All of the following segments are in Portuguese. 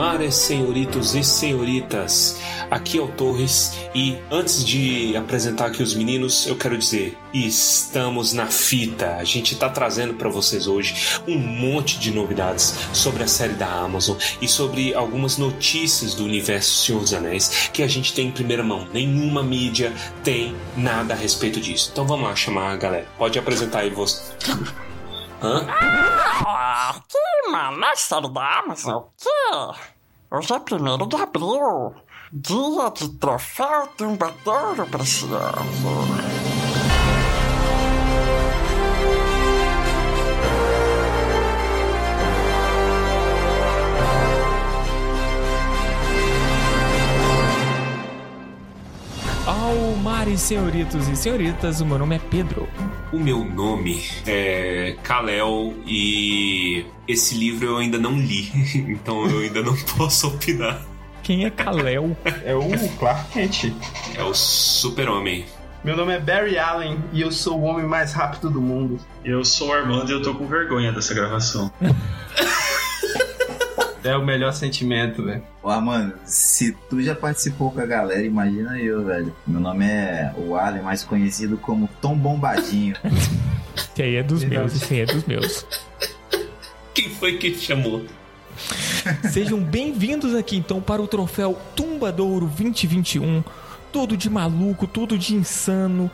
mares, senhoritos e senhoritas. Aqui é o Torres e antes de apresentar aqui os meninos, eu quero dizer, estamos na fita. A gente está trazendo para vocês hoje um monte de novidades sobre a série da Amazon e sobre algumas notícias do universo Senhor dos Anéis que a gente tem em primeira mão. Nenhuma mídia tem nada a respeito disso. Então vamos lá chamar a galera. Pode apresentar aí você. Ah, que mano, é série da Amazon? O quê? Hoje é primeiro de abril. Dia de troféu tumbadouro precioso. Almares, senhoritos e senhoritas, o meu nome é Pedro. O meu nome é Kalel e esse livro eu ainda não li, então eu ainda não posso opinar. Quem é Kalel? É o Clark Kent. É o super-homem. Meu nome é Barry Allen e eu sou o homem mais rápido do mundo. Eu sou o Armando e eu tô com vergonha dessa gravação. É o melhor sentimento, velho. Ó, mano, se tu já participou com a galera, imagina eu, velho. Meu nome é o Allen, mais conhecido como Tom Bombadinho. Esse aí é dos meus, esse aí é dos meus. Quem foi que chamou? Sejam bem-vindos aqui então para o troféu Tumbadouro 2021. Tudo de maluco, tudo de insano,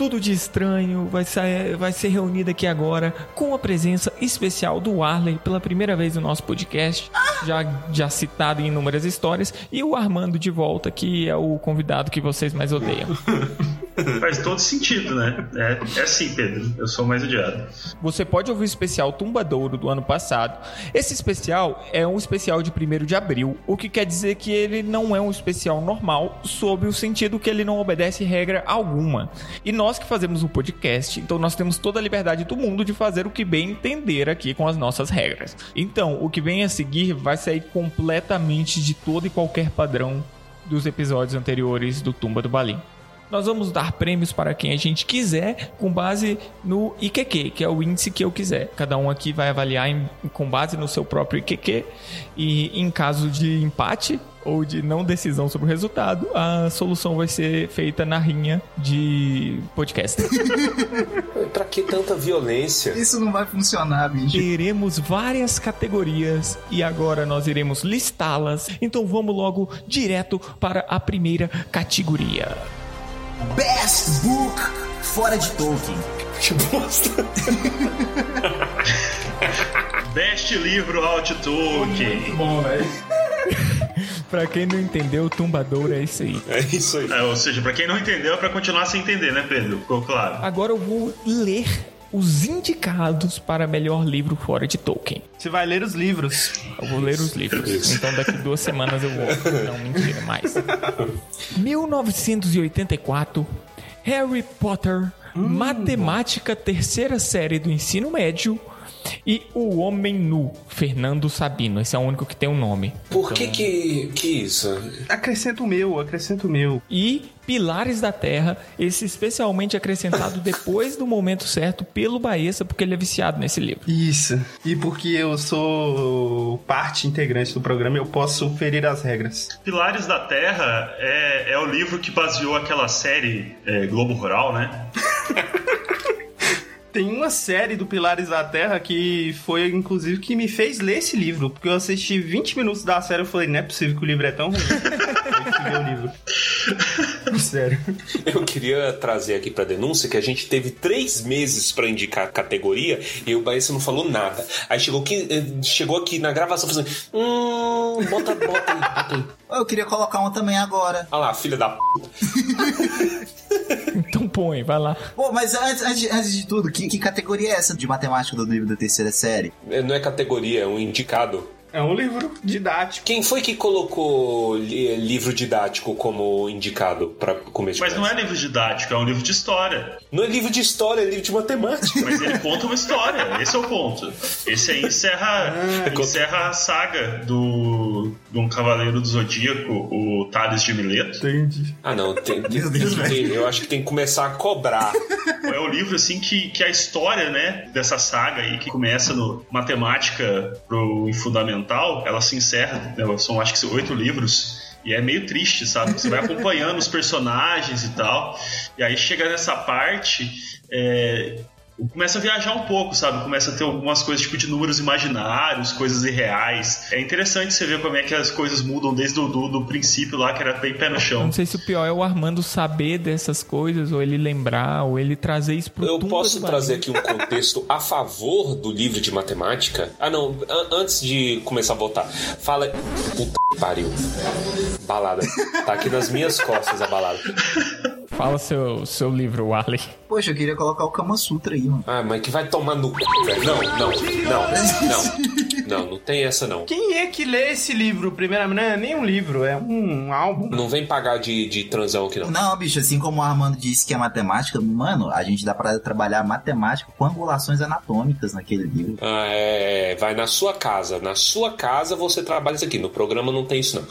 tudo de estranho vai ser, vai ser reunido aqui agora com a presença especial do Arley pela primeira vez no nosso podcast, já, já citado em inúmeras histórias, e o Armando de volta, que é o convidado que vocês mais odeiam. Faz todo sentido, né? É, é assim, Pedro. Eu sou o mais odiado. Você pode ouvir o especial Tumbadouro do ano passado. Esse especial é um especial de 1 de abril, o que quer dizer que ele não é um especial normal, sob o sentido que ele não obedece regra alguma. E nós que fazemos um podcast, então nós temos toda a liberdade do mundo de fazer o que bem entender aqui com as nossas regras. Então, o que vem a seguir vai sair completamente de todo e qualquer padrão dos episódios anteriores do Tumba do Balim. Nós vamos dar prêmios para quem a gente quiser, com base no IQQ, que é o índice que eu quiser. Cada um aqui vai avaliar em- com base no seu próprio IQQ. E em caso de empate ou de não decisão sobre o resultado, a solução vai ser feita na rinha de podcast. Pra que tanta violência? Isso não vai funcionar, bicho. Teremos várias categorias e agora nós iremos listá-las. Então vamos logo direto para a primeira categoria. Best Book fora de Tolkien. Que bosta. Best livro Alt Tolkien. Bom, velho. Pra quem não entendeu, Tumbadouro é isso aí. É isso aí. É, ou seja, pra quem não entendeu, é pra continuar sem entender, né, Pedro? Ficou claro. Agora eu vou ler os indicados para melhor livro fora de Tolkien. Você vai ler os livros. Eu vou ler os livros. Então daqui duas semanas eu vou. Não, mentira, mais. 1984, Harry Potter, Matemática, terceira série do ensino médio. E O Homem Nu, Fernando Sabino. Esse é o único que tem um nome. Por que que, que isso? Acrescenta o meu, acrescenta o meu. E Pilares da Terra, esse especialmente acrescentado depois do momento certo pelo Baessa, porque ele é viciado nesse livro. Isso. E porque eu sou parte integrante do programa, eu posso ferir as regras. Pilares da Terra é, é o livro que baseou aquela série é, Globo Rural, né? Tem uma série do Pilares da Terra que foi, inclusive, que me fez ler esse livro. Porque eu assisti 20 minutos da série e falei, não é possível que o livro é tão ruim. eu o livro. Sério. Eu queria trazer aqui pra denúncia que a gente teve três meses pra indicar a categoria e o Baessa não falou nada. Aí chegou aqui, eh, chegou aqui na gravação fazendo. Hum, bota, bota aí, bota aí. Eu queria colocar uma também agora. Olha lá, filha da p. Então põe, vai lá. Pô, mas antes, antes, antes de tudo, que, que categoria é essa de matemática do livro da terceira série? Eh, Não é categoria, é um indicado. É um livro didático. Quem foi que colocou li- livro didático como indicado pra começo de Mas não é livro didático, é um livro de história. Não é livro de história, é livro de matemática. Mas ele conta uma história, esse é o ponto. Esse aí encerra, encerra a saga do, de um cavaleiro do Zodíaco, o Thales de Mileto. Entendi. Ah, não, tem, tem- Deus, tem eu acho que tem que começar a cobrar. É o livro assim que, que a história, né, dessa saga aí que começa no matemática pro fundamental fundamental, ela se encerra, né, são acho que oito livros, e é meio triste, sabe? Você vai acompanhando os personagens e tal, e aí chega nessa parte, é, começa a viajar um pouco, sabe? Começa a ter algumas coisas tipo de números imaginários, coisas irreais. É interessante você ver como é que as coisas mudam desde o do, do princípio lá, que era bem pé no chão. Não sei se o pior é o Armando saber dessas coisas, ou ele lembrar, ou ele trazer isso pro Eu posso do trazer aqui um contexto a favor do livro de matemática? Ah, não. an- antes de começar a voltar, fala. Puta que pariu. Balada. Tá aqui nas minhas costas a balada. Fala seu, seu livro, Warley. Poxa, eu queria colocar o Kama Sutra aí, mano. Ah, mas que vai tomar no cu, velho. Não, não, não, não. Não, não tem essa não. Quem é que lê esse livro? Primeiramente, não é nem um livro, é um álbum. Não vem pagar de, de transão aqui, não. Não, bicho, assim como o Armando disse que é matemática, mano, a gente dá pra trabalhar matemática com angulações anatômicas naquele livro. Ah, é, vai na sua casa. Na sua casa você trabalha isso aqui. No programa não tem isso, não.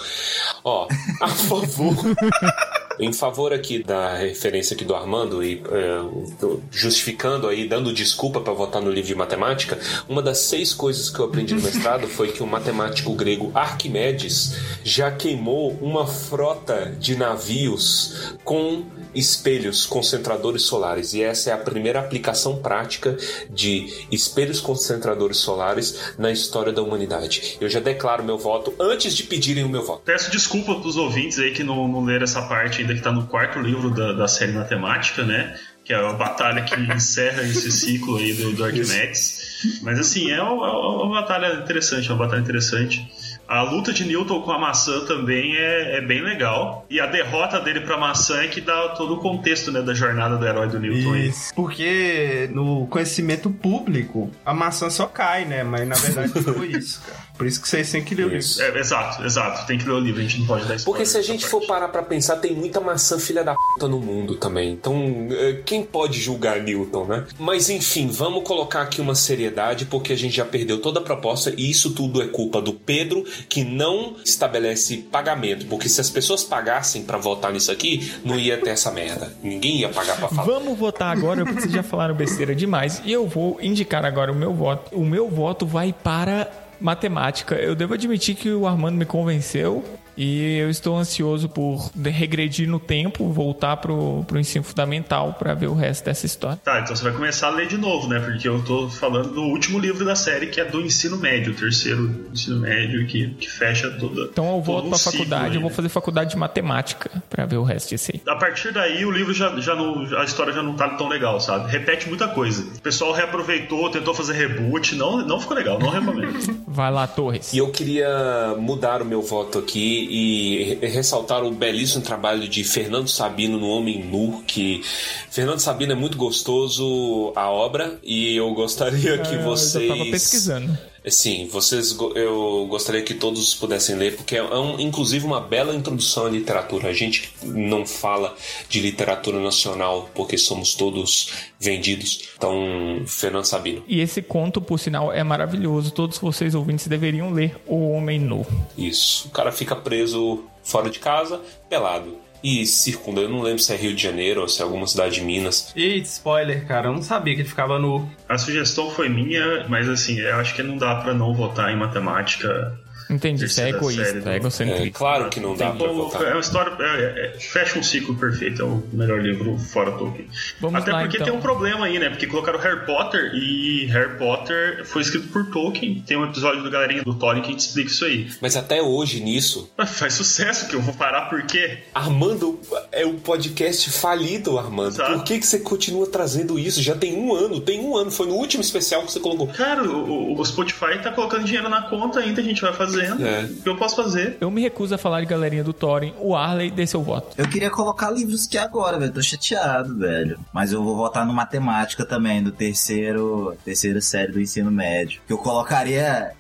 Ó, a favor. Em favor aqui da referência aqui do Armando e é, do- justificando aí, dando desculpa para votar no livro de matemática, uma das seis coisas que eu aprendi no mestrado foi que o matemático grego Arquimedes já queimou uma frota de navios com espelhos concentradores solares. E essa é a primeira aplicação prática de espelhos concentradores solares na história da humanidade. Eu já declaro meu voto antes de pedirem o meu voto. Peço desculpa pros ouvintes aí que não, não leram essa parte ainda que tá no quarto livro da, da série matemática, né? Que é a batalha que encerra esse ciclo aí do, do Arquimedes. Mas assim, é uma, é uma batalha interessante, é uma batalha interessante. A luta de Newton com a maçã também é, é bem legal. E a derrota dele pra maçã é que dá todo o contexto né, da jornada do herói do Newton aí. Isso. Porque no conhecimento público, a maçã só cai, né? Mas na verdade não foi isso, cara. Por isso que vocês têm que ler o livro. Isso. É, exato, exato. Tem que ler o livro, a gente não pode dar spoiler. Porque se a gente for parar pra pensar, tem muita maçã filha da puta no mundo também. Então, eh, quem pode julgar Newton, né? Mas enfim, vamos colocar aqui uma seriedade, porque a gente já perdeu toda a proposta e isso tudo é culpa do Pedro, que não estabelece pagamento. Porque se as pessoas pagassem pra votar nisso aqui, não ia ter essa merda. Ninguém ia pagar pra falar. Vamos votar agora, porque vocês já falaram besteira demais. E eu vou indicar agora o meu voto. O meu voto vai para matemática. Eu devo admitir que o Armando me convenceu. E eu estou ansioso por regredir no tempo, voltar pro, pro ensino fundamental para ver o resto dessa história. Tá, então você vai começar a ler de novo, né? Porque eu tô falando do último livro da série, que é do ensino médio, o terceiro ensino médio, que, que fecha toda. Então eu volto um pra faculdade, aí, eu vou né? fazer faculdade de matemática para ver o resto disso aí. A partir daí, o livro já, já não. A história já não tá tão legal, sabe? Repete muita coisa. O pessoal reaproveitou, tentou fazer reboot, não, não ficou legal, não recomendo. Vai lá, Torres. E eu queria mudar o meu voto aqui e re- ressaltar o belíssimo trabalho de Fernando Sabino no Homem Nu, que Fernando Sabino é muito gostoso a obra e eu gostaria que Ah, vocês Eu tava pesquisando. Sim, vocês eu gostaria que todos pudessem ler, porque é um- inclusive uma bela introdução à literatura. A gente não fala de literatura nacional porque somos todos vendidos. Então, Fernando Sabino. E esse conto, por sinal, é maravilhoso. Todos vocês ouvintes deveriam ler O Homem Nu. Isso. O cara fica preso fora de casa, pelado. E circunda. Eu não lembro se é Rio de Janeiro ou se é alguma cidade de Minas. Eita, spoiler, cara. Eu não sabia que ele ficava nu. A sugestão foi minha, mas assim, eu acho que não dá pra não votar em matemática. Entendi, isso é egoísta, é É egocentrismo. claro que não dá Tem pra votar. é uma história. é- é- fecha um ciclo perfeito, é o melhor livro fora Tolkien. Vamos Até lá, porque então. tem um problema aí, né? Porque colocaram Harry Potter e Harry Potter foi escrito por Tolkien. Tem um episódio do Galerinha do Tolkien que explica isso aí. Mas até hoje nisso, Mas faz sucesso, que eu vou parar por quê? Armando é um podcast falido, Armando. Exato. Por que, que você continua trazendo isso? Já tem um ano, tem um ano. Foi no último especial que você colocou. Cara, o, o- Spotify tá colocando dinheiro na conta ainda, a gente vai fazendo. É. O que eu posso fazer? Eu me recuso a falar de galerinha do Thorin. O Arley dê seu voto. Eu queria colocar livros aqui agora, velho. Tô chateado, velho. Mas eu vou votar no matemática também, do terceiro, terceira série do ensino médio. Que eu colocaria.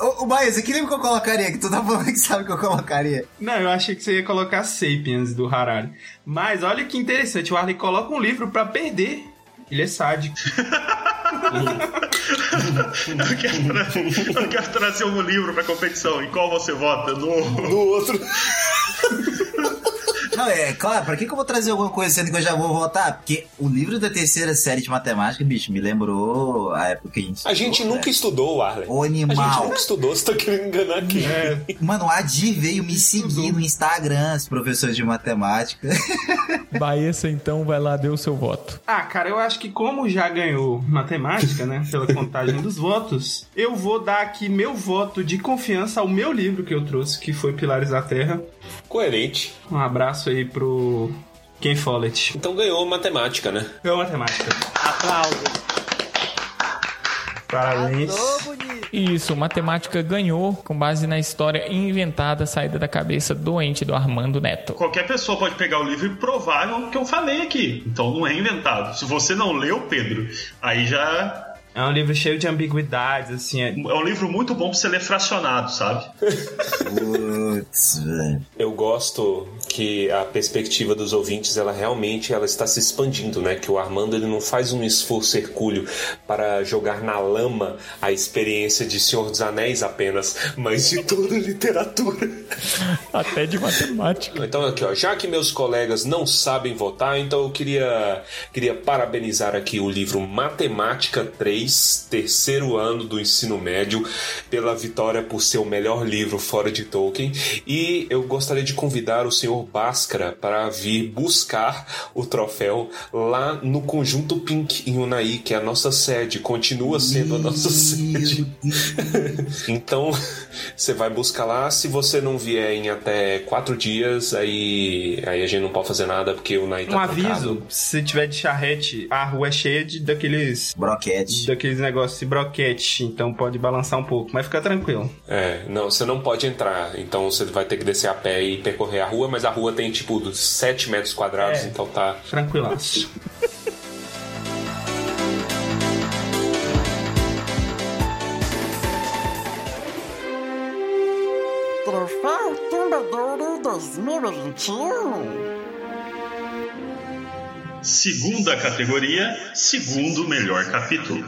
Ô, ô Baia, você que livro que eu colocaria? Que tu tá falando que sabe que eu colocaria. Não, eu achei que você ia colocar Sapiens do Harari. Mas olha que interessante, o Arley coloca um livro pra perder. Ele é sádico. Eu quero, tra- eu quero trazer um livro pra competição. Em qual você vota? No. No outro. Não, é claro, pra que, que eu vou trazer alguma coisa sendo que eu já vou votar? Porque o livro da terceira série de matemática, bicho, me lembrou a época que a gente A gente estudou, nunca né? estudou, Arlen. O A gente animal. nunca estudou, você tá querendo enganar quem? Mano, o Adi veio me seguir no Instagram, esse professor de matemática. Baessa, então, vai lá, dê o seu voto. Ah, cara, eu acho que como já ganhou matemática, né, pela contagem dos votos, eu vou dar aqui meu voto de confiança ao meu livro que eu trouxe, que foi Pilares da Terra. Coerente. Um abraço aí pro Ken Follett. Então ganhou matemática, né? Ganhou matemática. Aplausos. Parabéns. Isso, matemática ganhou com base na história inventada saída da cabeça doente do Armando Neto. Qualquer pessoa pode pegar o livro e provar o que eu falei aqui. Então não é inventado. Se você não leu, Pedro, aí já É um livro cheio de ambiguidades, assim. é- é um livro muito bom pra você ler fracionado, sabe? Putz, velho. Eu gosto que a perspectiva dos ouvintes, ela realmente ela está se expandindo, né? Que o Armando ele não faz um esforço hercúleo para jogar na lama a experiência de Senhor dos Anéis apenas, mas de toda a literatura. Até de matemática. Então aqui, ó, já que meus colegas não sabem votar, então eu queria queria parabenizar aqui o livro Matemática 3, terceiro ano do ensino médio, pela vitória por ser o melhor livro fora de Tolkien, e eu gostaria de convidar o senhor Bhaskara para vir buscar o troféu lá no Conjunto Pink em Unai, que é a nossa sede, continua sendo a nossa sede. Então, você vai buscar lá. Se você não vier em até quatro dias, aí, aí a gente não pode fazer nada porque o Nai tá Um trancado. aviso, se tiver de charrete, a rua é cheia de daqueles Broquete. Daqueles negócios de broquete, então pode balançar um pouco, mas fica tranquilo. É, não, você não pode entrar. Então você vai ter que descer a pé e percorrer a rua, mas a rua tem tipo dos 7 metros quadrados, É. então tá. Tranquilaço. Troféu Tumbadouro 2021. Segunda categoria, segundo melhor capítulo.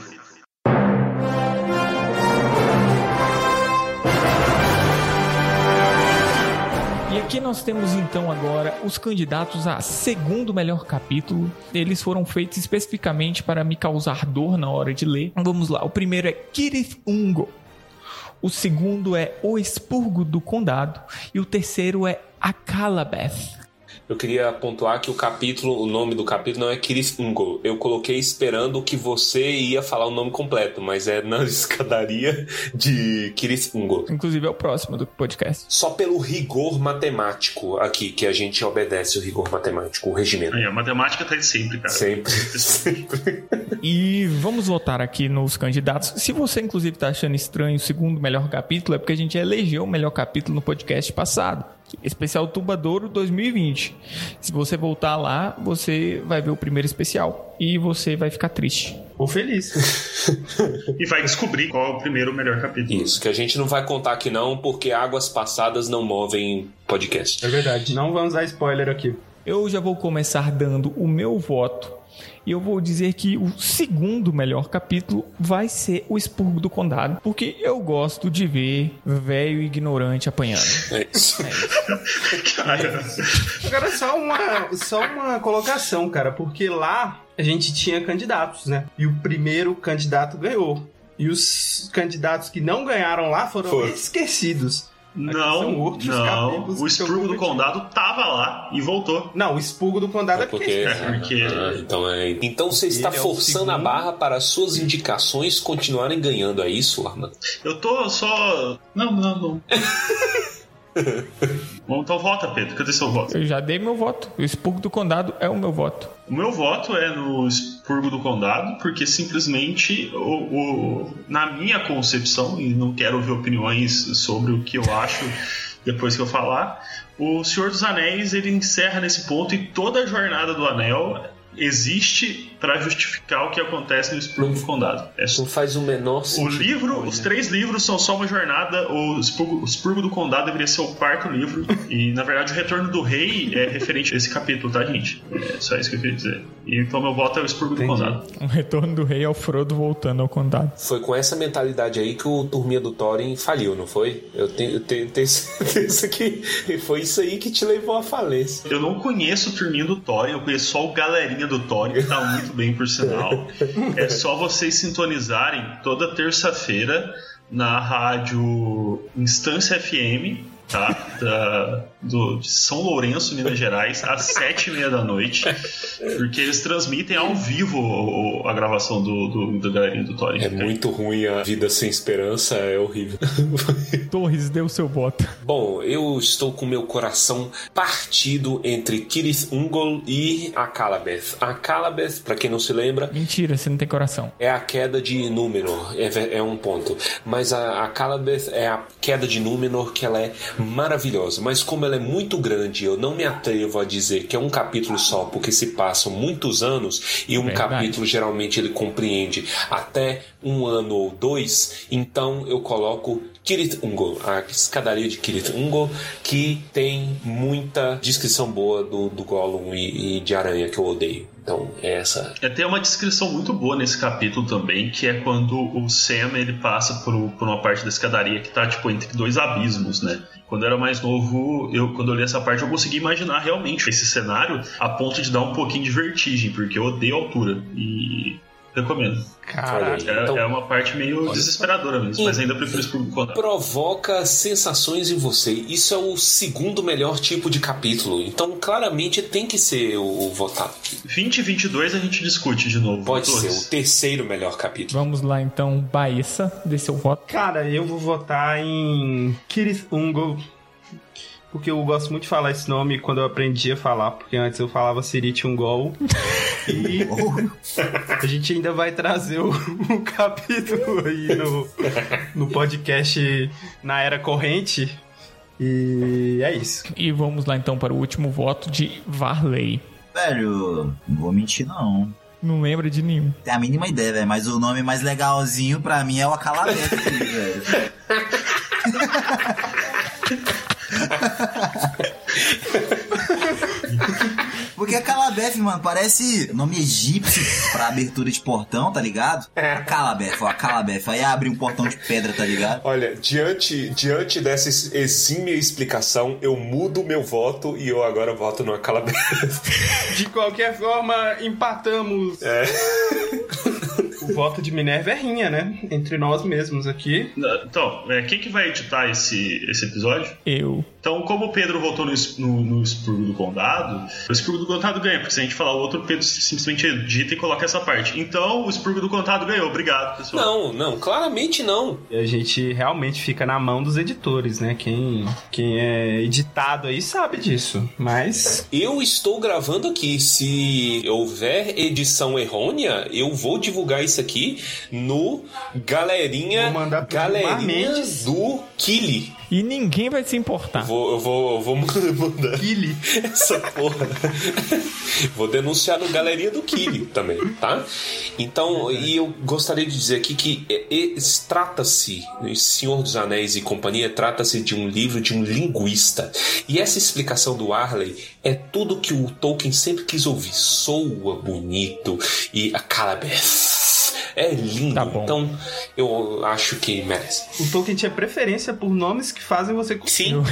Aqui nós temos então agora os candidatos a segundo melhor capítulo. Eles foram feitos especificamente para me causar dor na hora de ler. Vamos lá, o primeiro é Kirith Ungo. O segundo é O Expurgo do Condado. E o terceiro é Akalabeth. Eu queria pontuar que o capítulo, o nome do capítulo não é Kiris Ungo. Eu coloquei esperando que você ia falar o nome completo, mas é na escadaria de Kiris Ungo. Inclusive é o próximo do podcast. Só pelo rigor matemático aqui que a gente obedece o rigor matemático, o regimento. Aí, a matemática tá sempre, cara. Sempre, sempre. E vamos votar aqui nos candidatos. Se você, inclusive, está achando estranho o segundo melhor capítulo, é porque a gente elegeu o melhor capítulo no podcast passado. Especial Tubadouro 2020. Se você voltar lá, você vai ver o primeiro especial. E você vai ficar triste. Ou feliz. E vai descobrir qual é o primeiro melhor capítulo. Isso, que a gente não vai contar aqui não, porque águas passadas não movem podcast. É verdade. Não vamos dar spoiler aqui. Eu já vou começar dando o meu voto. E eu vou dizer que o segundo melhor capítulo vai ser o Expurgo do Condado. Porque eu gosto de ver velho ignorante apanhando. É isso. Cara, Agora, só uma, só uma colocação, cara, porque lá a gente tinha candidatos, né? E o primeiro candidato ganhou. E os candidatos que não ganharam lá foram Foram. esquecidos. Não, não. O expurgo do condado tava lá e voltou. Não, o expurgo do condado é, É porque... porque, É porque- Ah, então é. Então você está Ele é forçando a segundo. barra para as suas indicações continuarem ganhando, é isso, Armando? Eu tô só. Não, não, não. Bom, então vota, Pedro. Cadê seu voto? Eu já dei meu voto. O Expurgo do Condado é o meu voto. O meu voto é no expurgo do condado, porque simplesmente, o, o- na minha concepção, e não quero ouvir opiniões sobre o que eu acho depois que eu falar, o Senhor dos Anéis ele encerra nesse ponto e toda a jornada do Anel existe pra justificar o que acontece no Expurgo do Condado. É Não faz o menor o sentido. livro, os três livros são só uma jornada. O Expurgo, o Expurgo do Condado deveria ser o quarto livro. E, na verdade, o Retorno do Rei é referente a esse capítulo, tá, gente? É só isso que eu queria dizer. E, então, meu voto é o Expurgo do Condado. Um retorno do rei ao Frodo voltando ao condado. Foi com essa mentalidade aí que o Turminha do Thorin faliu, não foi? Eu tenho, eu tenho, tenho certeza que foi isso aí que te levou à falência. Eu não conheço o Turminho do Thorin, eu conheço só o Galerinha do Thorin, que tá muito bem, por sinal. É só vocês sintonizarem toda terça-feira na rádio Instância FM, tá? Da, do, de São Lourenço, Minas Gerais, às sete e meia da noite, porque eles transmitem ao vivo o- o- a gravação do, do, do Galerinha do Thorin. É muito ruim a vida sem esperança, é horrível. Torres deu seu voto. Bom, eu estou com meu coração partido entre Kirith Ungol e a Calabeth. A Calabeth, pra quem não se lembra, Mentira, você não tem coração. é a queda de Númenor, é, é um ponto. Mas a, a Calabeth é a queda de Númenor que ela é maravilhosa. Mas como ela é muito grande, eu não me atrevo a dizer que é um capítulo só, porque se passam muitos anos e um Verdade. capítulo geralmente ele compreende até um ano ou dois. Então eu coloco Kirith Ungol, a escadaria de Kirith Ungol, que tem muita descrição boa do, do Gollum e, e de Aranha que eu odeio. Então é essa É, tem uma descrição muito boa nesse capítulo também, que é quando o Sam ele passa por, por uma parte da escadaria que tá tipo entre dois abismos, né? Quando eu era mais novo, eu quando eu li essa parte eu consegui imaginar realmente esse cenário a ponto de dar um pouquinho de vertigem, porque eu odeio altura e recomendo. Olha aí. É, Então- é uma parte meio desesperadora mesmo, mas ainda prefiro contar. provoca sensações em você. Isso é o segundo melhor tipo de capítulo. Então, claramente, tem que ser o, o votado. 2022 a gente discute de novo. Pode ser o terceiro melhor capítulo. Vamos lá então, Baessa, dê seu voto. Cara, eu vou votar em Kirith Ungol. Porque eu gosto muito de falar esse nome quando eu aprendi a falar, porque antes eu falava Sirit Ungol. E a gente ainda vai trazer o, o capítulo aí no, no podcast na era corrente. E é isso. E vamos lá então para o último voto de Varley. Velho, não vou mentir não. Não lembra de nenhum. Tem a mínima ideia, velho. Mas o nome mais legalzinho pra mim é o Acalabete, velho. Porque a Calabeth, mano, parece nome egípcio pra abertura de portão, tá ligado? A Calabeth, ó, a Calabeth. Aí abre um portão de pedra, tá ligado? Olha, diante, diante dessa es- exímia explicação, eu mudo meu voto e eu agora voto no Calabeth. De qualquer forma, empatamos. o voto de Minerva é rinha, né? Entre nós mesmos aqui. Então, é, quem que vai editar esse, esse episódio? Eu. Então, como o Pedro votou no, no, no Expurgo do Condado, o Expurgo do Condado ganha, porque se a gente falar o outro, o Pedro simplesmente edita e coloca essa parte. Então, o Expurgo do Condado ganhou. Obrigado, pessoal. Não, não, claramente não. E a gente realmente fica na mão dos editores, né? Quem, quem é editado aí sabe disso. Mas Eu estou gravando aqui. Se houver edição errônea, eu vou divulgar isso aqui no Galerinha, Vou mandar pro Galerinha do Kili. E ninguém vai se importar. Vou, eu vou, eu vou mandar Kili. essa porra. Vou denunciar no Galerinha do Kili também, tá? Então, e eu gostaria de dizer aqui que é, é, trata-se, Senhor dos Anéis e companhia, trata-se de um livro de um linguista. E essa explicação do Arley é tudo que o Tolkien sempre quis ouvir. Soa bonito e a Calabeth. É lindo. Tá bom. Então, eu acho que merece. O Tolkien tinha preferência por nomes que fazem você Sim.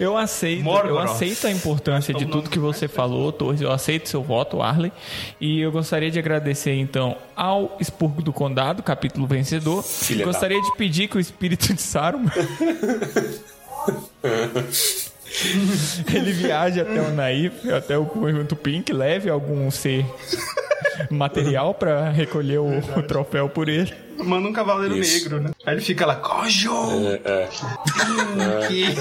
Eu aceito, eu Morgoth. aceito a importância de tudo que você falou, Torres. Eu aceito seu voto, Arley. E eu gostaria de agradecer então ao Expurgo do Condado, capítulo vencedor. Filha da- gostaria de pedir que o espírito de Saruman ele viaje até o Naif, até o conjunto Pink, leve algum ser material para recolher o, o troféu por ele. manda um cavaleiro Isso. negro, né? Aí ele fica lá, Gojo! É. Que-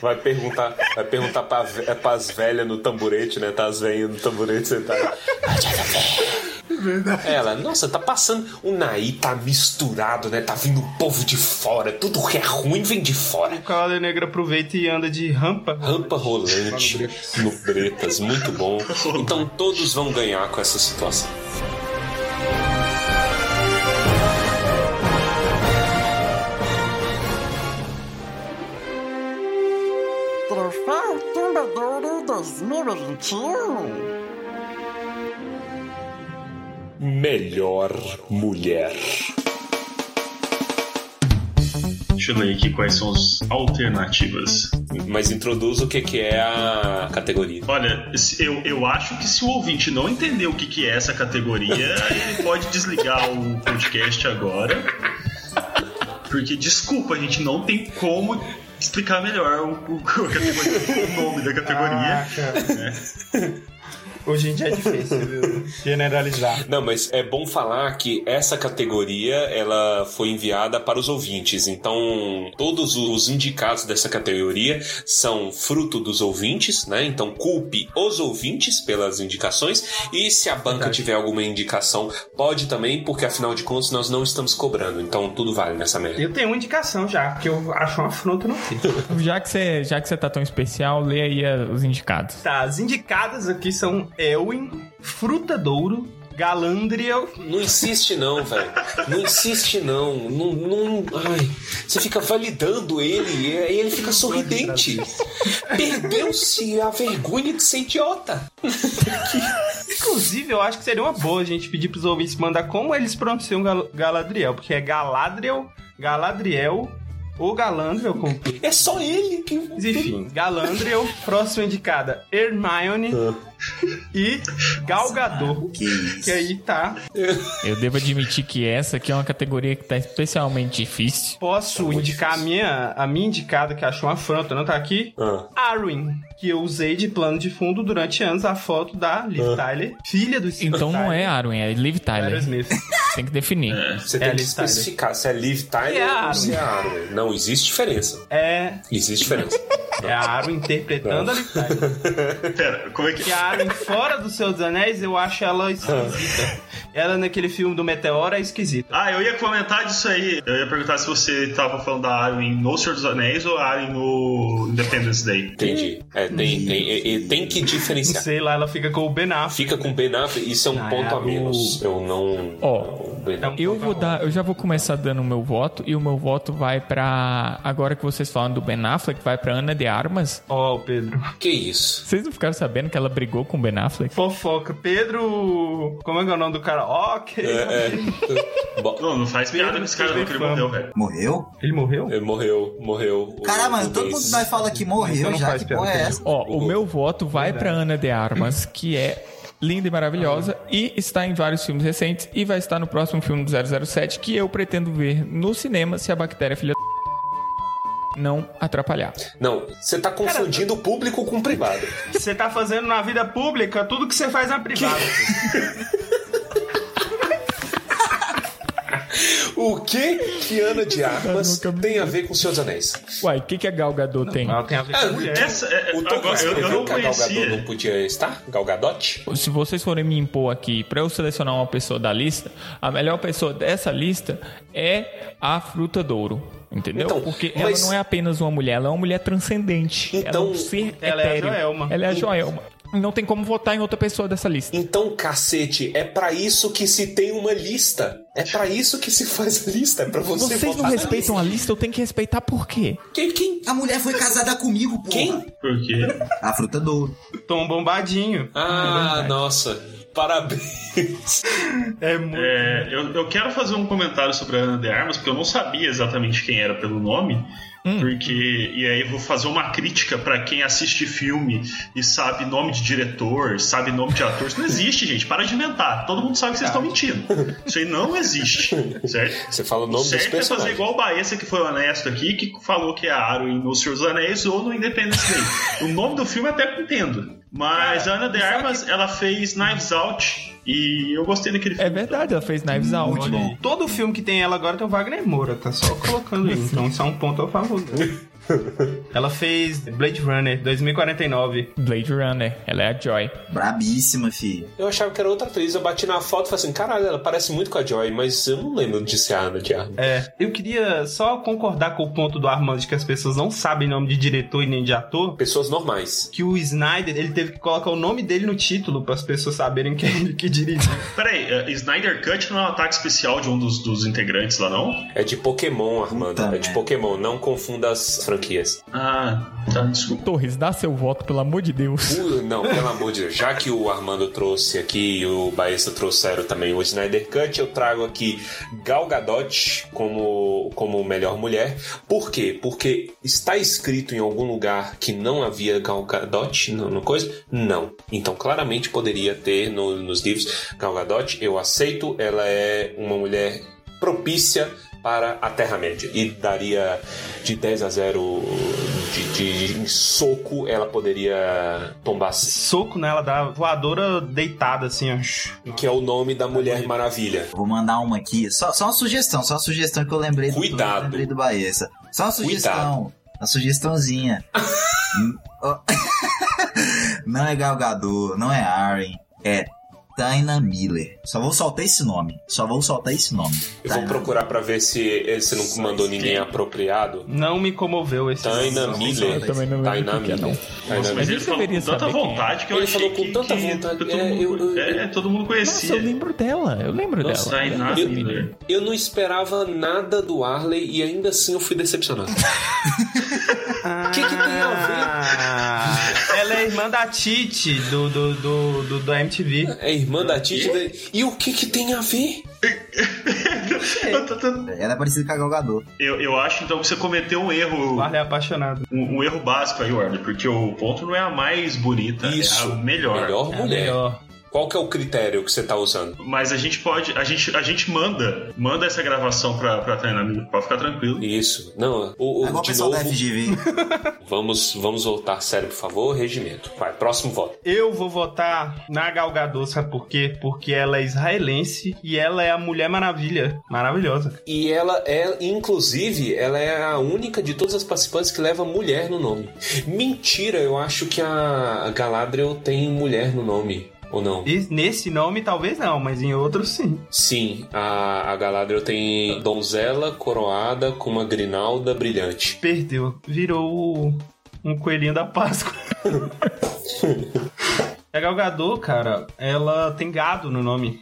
Vai perguntar, vai perguntar pra, é pras velhas no tamborete, né? Tá as velhas no tamborete sentadas. Ela, nossa, tá passando. O Naí tá misturado, né? Tá vindo o povo de fora. Tudo que é ruim vem de fora. O Cavaleiro Negro aproveita e anda de rampa. Rampa rolante no Bretas, muito bom. Então todos vão ganhar com essa situação. 2021. Melhor mulher. Deixa eu ler aqui quais são as alternativas. Mas introduz o que, que é a categoria. Olha, eu, eu acho que se o ouvinte não entender o que, que é essa categoria, ele pode desligar o podcast agora. Porque, desculpa, a gente não tem como explicar melhor o, o- categoria, o nome da categoria. Ah. Hoje em dia é difícil viu? generalizar. Não, mas é bom falar que essa categoria ela foi enviada para os ouvintes. Então, todos os indicados dessa categoria são fruto dos ouvintes, né? Então, culpe os ouvintes pelas indicações. E se a banca tiver alguma indicação, pode também, porque afinal de contas nós não estamos cobrando. Então, tudo vale nessa merda. Eu tenho uma indicação já, que eu acho uma afronta não ter. Já que você, já que você tá tão especial, lê aí os indicados. Tá, as indicadas aqui são Elwin, Frutadouro, Galandriel. Não insiste não, velho. Não insiste não. Não, não. Ai. Você fica validando ele e ele fica sorridente. Perdeu-se a vergonha de ser idiota. Inclusive, eu acho que seria uma boa a gente pedir pros ouvintes mandar como eles pronunciam Gal Galadriel, porque é Galadriel, Galadriel ou Galandriel, como. É só ele que. Enfim, Galandriel, próxima indicada, Hermione e Galgador. Que isso. Que aí tá. Eu devo admitir que essa aqui é uma categoria que tá especialmente difícil. Posso indicar a minha, a minha indicada, que achou uma afronta, não tá aqui? Ah. Arwen, que eu usei de plano de fundo durante anos a foto da Liv Tyler, filha do Steve Então não Tyler, é Arwen, é Liv Tyler. Tem que definir. Você É tem que Liv Tyler. especificar se é Liv Tyler a ou se é Arwen. Não, existe diferença. É, Existe diferença. é a Arwen interpretando a. Pera, como é que. Que a Arwen fora do Senhor dos Anéis, eu acho ela esquisita. Ela naquele filme do Meteoro é esquisita. Ah, eu ia comentar disso aí. Eu ia perguntar se você tava falando da Arwen no Senhor dos Anéis ou a Arwen no Independence Day. Entendi. É, tem, tem, é, é, tem que diferenciar. Sei lá, ela fica com o Ben Affleck. Fica com Ben Affleck, isso é um Ah, ponto é, a menos. Eu não. Ó, é um- Eu vou dar, eu já vou começar dando o meu voto e o meu voto vai pra agora que vocês falam do Ben Affleck, vai pra Ana de Armas. Ó, o Pedro. Que isso? Vocês não ficaram sabendo que ela brigou com o Ben Affleck? Fofoca. Pedro. Como é que é o nome do cara? Ok. É, é. Não, não faz piada com esse cara não, que ele morreu, velho. Morreu? Ele morreu? ele morreu, morreu. Caramba, o todo mundo Daisy. nós fala que morreu Então não já. faz Que porra é essa? Ó, o meu voto vai pra Ana de Armas, que é linda e maravilhosa e está em vários filmes recentes e vai estar no próximo filme do 007 que eu pretendo ver no cinema se a bactéria filha da não atrapalhar. Não, você tá confundindo o público com o privado. Você tá fazendo na vida pública tudo que você faz na privada. O que que Ana de Armas tem a ver com os seus anéis? Uai, o que, que a Gal Gadot tem? Ela tem a ver com a mulher. Essa, é, O Tom agora, eu, eu escreveu não que a Gal Gadot não podia estar? Gal Gadot? Se vocês forem me impor aqui pra eu selecionar uma pessoa da lista, a melhor pessoa dessa lista é a Fruta Douro. Entendeu? Então, Porque mas- ela não é apenas uma mulher, ela é uma mulher transcendente. ela é Então, um ser ela é a etéreo. Joelma. Ela é a Joelma. Não tem como votar em outra pessoa dessa lista. Então, cacete, é pra isso que se tem uma lista. É pra isso que se faz a lista. É pra você Vocês não votar na respeitam a lista, eu tenho que respeitar por quê? Quem? quem? A mulher foi casada comigo, porra. Quem? Por quê? A fruta do. Tom Bombadinho. Ah, nossa. Parabéns. É muito. É, eu, eu quero fazer um comentário sobre a Ana de Armas, porque eu não sabia exatamente quem era pelo nome. Porque. E aí eu vou fazer uma crítica pra quem assiste filme e sabe nome de diretor, sabe nome de ator. Isso não existe, gente. Para de inventar. Todo mundo sabe que vocês estão mentindo. Isso aí não existe. Certo? Você fala o nome dos certo é fazer igual o Baessa, que foi honesto aqui, que falou que é a Arwen no Senhor dos Anéis ou no Independence Day. o nome do filme até que entendo. Mas a Ana de Armas, ela fez Knives Out E eu gostei daquele É filme. verdade, ela fez Knives Out. Muito bom. Todo filme que tem ela agora tem o Wagner Moura, tá só colocando aí. Então isso é um ponto a favor. Ela fez Blade Runner 2049. Blade Runner, ela é a Joy. Brabíssima, filho. Eu achava que era outra atriz, eu bati na foto e falei assim, caralho, ela parece muito com a Joy, mas eu não lembro de ser a Ana de Armas. É, eu queria só concordar com o ponto do Armando de que as pessoas não sabem nome de diretor e nem de ator. Pessoas normais. Que o Snyder, ele teve que colocar o nome dele no título para as pessoas saberem que é ele que dirigiu. Peraí, uh, Snyder Cut não é um ataque especial de um dos, dos integrantes lá, não? É de Pokémon, Armando. Puta é de. Pokémon, não confunda as franquias. Ah, tá, desculpa. Torres, dá seu voto, pelo amor de Deus. Uh, não, pelo amor de Deus. Já que o Armando trouxe aqui e o Baessa trouxeram também o Snyder Cut, eu trago aqui Gal Gadot como, como melhor mulher. Por quê? Porque está escrito em algum lugar que não havia Gal Gadot no, no coisa? Não. Então, claramente poderia ter no- nos livros Gal Gadot. Eu aceito, ela é uma mulher propícia para a Terra-média. E daria de 10 a 0 de, de- de- em soco, ela poderia tombar. Soco nela, dá voadora deitada assim, ó. Que é o nome da Mulher Maravilha. Vou mandar uma aqui. Só, só uma sugestão, só uma sugestão que eu lembrei do, Cuidado. eu lembrei do Baessa. Só uma sugestão. Uma sugestãozinha. Hum, não é Galgador, não é Aren, é Taina Miller. Só vou soltar esse nome. Só vou soltar esse nome. Eu vou Taina procurar pra ver se você não mandou ninguém apropriado. Não me comoveu esse Taina Não, Miller. eu também não lembro Taina é, não. Miller. Taina Nossa, mas ele falou com tanta é. vontade que eu Ele achei falou com que, tanta vontade. todo, É, é, todo mundo Nossa, conhecia. eu lembro dela, eu lembro Nossa, dela. Taina Miller. Eu não esperava nada do Arley e ainda assim eu fui decepcionado. O que, que tem a Ah, ela é irmã da Titi do, do, do, do, do MTV. É irmã da Titi. da- E o que, que tem a ver? Eu, tô tentando- Ela é parecida com a Galgador. eu, eu acho então que você cometeu um O erro. Arley é apaixonado. Um, um erro básico aí, Warner, porque o ponto não é a mais bonita, Isso. é a melhor. Melhor É a mulher. melhor. Qual que é o critério que você tá usando? Mas a gente pode, a gente, a gente manda, manda essa gravação pra, pra Miller, pode ficar tranquilo. Isso. Não, o, o- É de pessoal novo, da FGV. vamos, vamos voltar sério, por favor. Regimento. Vai, próximo voto. Eu vou votar na Gal Gadot, sabe por quê? Porque ela é israelense e ela é a Mulher Maravilha. Maravilhosa. E ela é, inclusive, ela é a única de todas as participantes que leva mulher no nome. Mentira, eu acho que a Galadriel tem mulher no nome. Ou não? E nesse nome talvez não, mas em outros sim. Sim, a, a Galadriel tem donzela coroada com uma grinalda brilhante. Perdeu. Virou o- um coelhinho da Páscoa. a Gal Gadot, cara, ela tem gado no nome.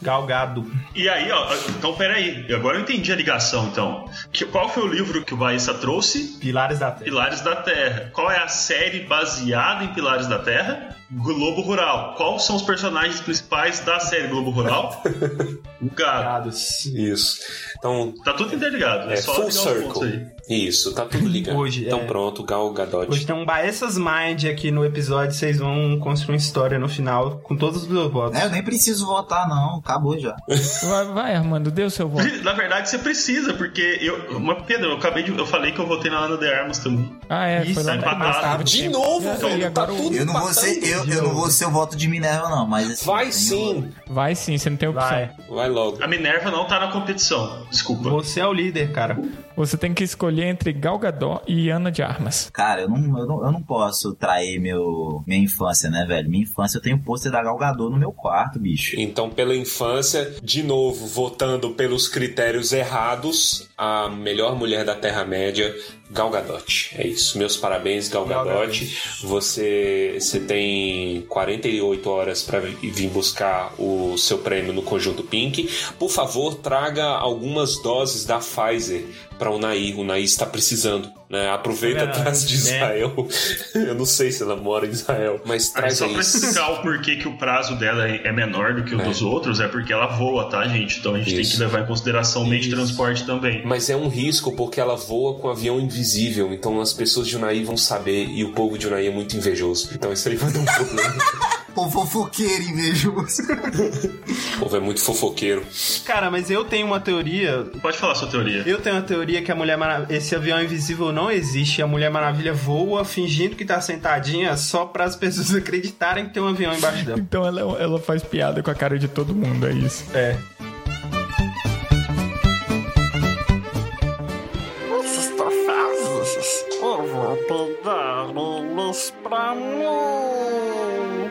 Galgado. E aí, ó, então peraí, agora eu entendi a ligação, então. Que, qual foi o livro que o Baissa trouxe? Pilares da Terra. Pilares da Terra. Qual é a série baseada em Pilares da Terra? Globo Rural. Quais são os personagens principais da série Globo Rural? o gado. Gados. Isso. Então, Tá tudo interligado, é, é só full circle. aí. Isso, tá tudo ligado. Hoje, então é. pronto, Gal Gadot. Hoje tem um Baessas Mind aqui no episódio, vocês vão construir uma história no final com todos os meus votos. É, eu nem preciso votar, não. Acabou já. Vai, vai, Armando, dê o seu voto. Na verdade, você precisa, porque eu. Uma pena, eu acabei de. Eu falei que eu votei na Ana de Armas também. Ah, é, Isso, foi lá é empatado. De novo, É, velho. Tá tudo Eu não vou ser, eu, eu não vou ser o voto de Minerva, não, mas assim, Vai sim. Vai sim, você não tem opção. Vai. Vai logo. A Minerva não tá na competição. Desculpa. Você é o líder, cara. Você tem que escolher entre Gal Gadot e Ana de Armas. Cara, eu não, eu não, eu não posso trair meu, minha infância, né, velho? Minha infância eu tenho um pôster da Galgador no meu quarto, bicho. Então, pela infância, de novo, votando pelos critérios errados, a melhor mulher da Terra-média, Gal Gadot. É isso. Meus parabéns, Gal Gal Gadot. Você, você tem 48 horas para vir buscar o seu prêmio no Conjunto Pink. Por favor, traga algumas doses da Pfizer para o Nair. O Nair está precisando. Né? Aproveita É atrás de verdade, Israel. Eu não sei se ela mora em Israel, mas traz só aí. pra explicar o porquê que o prazo dela é menor do que o É. dos outros, é porque ela voa, tá, gente? Então a gente tem Isso. que levar em consideração o meio de transporte também. Mas é um risco porque ela voa com um avião invisível. Então as pessoas de Unai vão saber e o povo de Unai é muito invejoso. Então isso aí vai dar um problema. Pô, fofoqueiro invejoso. O povo é muito fofoqueiro. Cara, mas eu tenho uma teoria. Pode falar sua teoria. Eu tenho uma teoria que a Mulher Maravilha. Esse avião invisível não existe. A Mulher Maravilha voa fingindo que tá sentadinha só para as pessoas acreditarem que tem um avião embaixo dela. Então ela, ela faz piada com a cara de todo mundo, é isso. É. Esses troféus, eu vou pegar eles pra mim.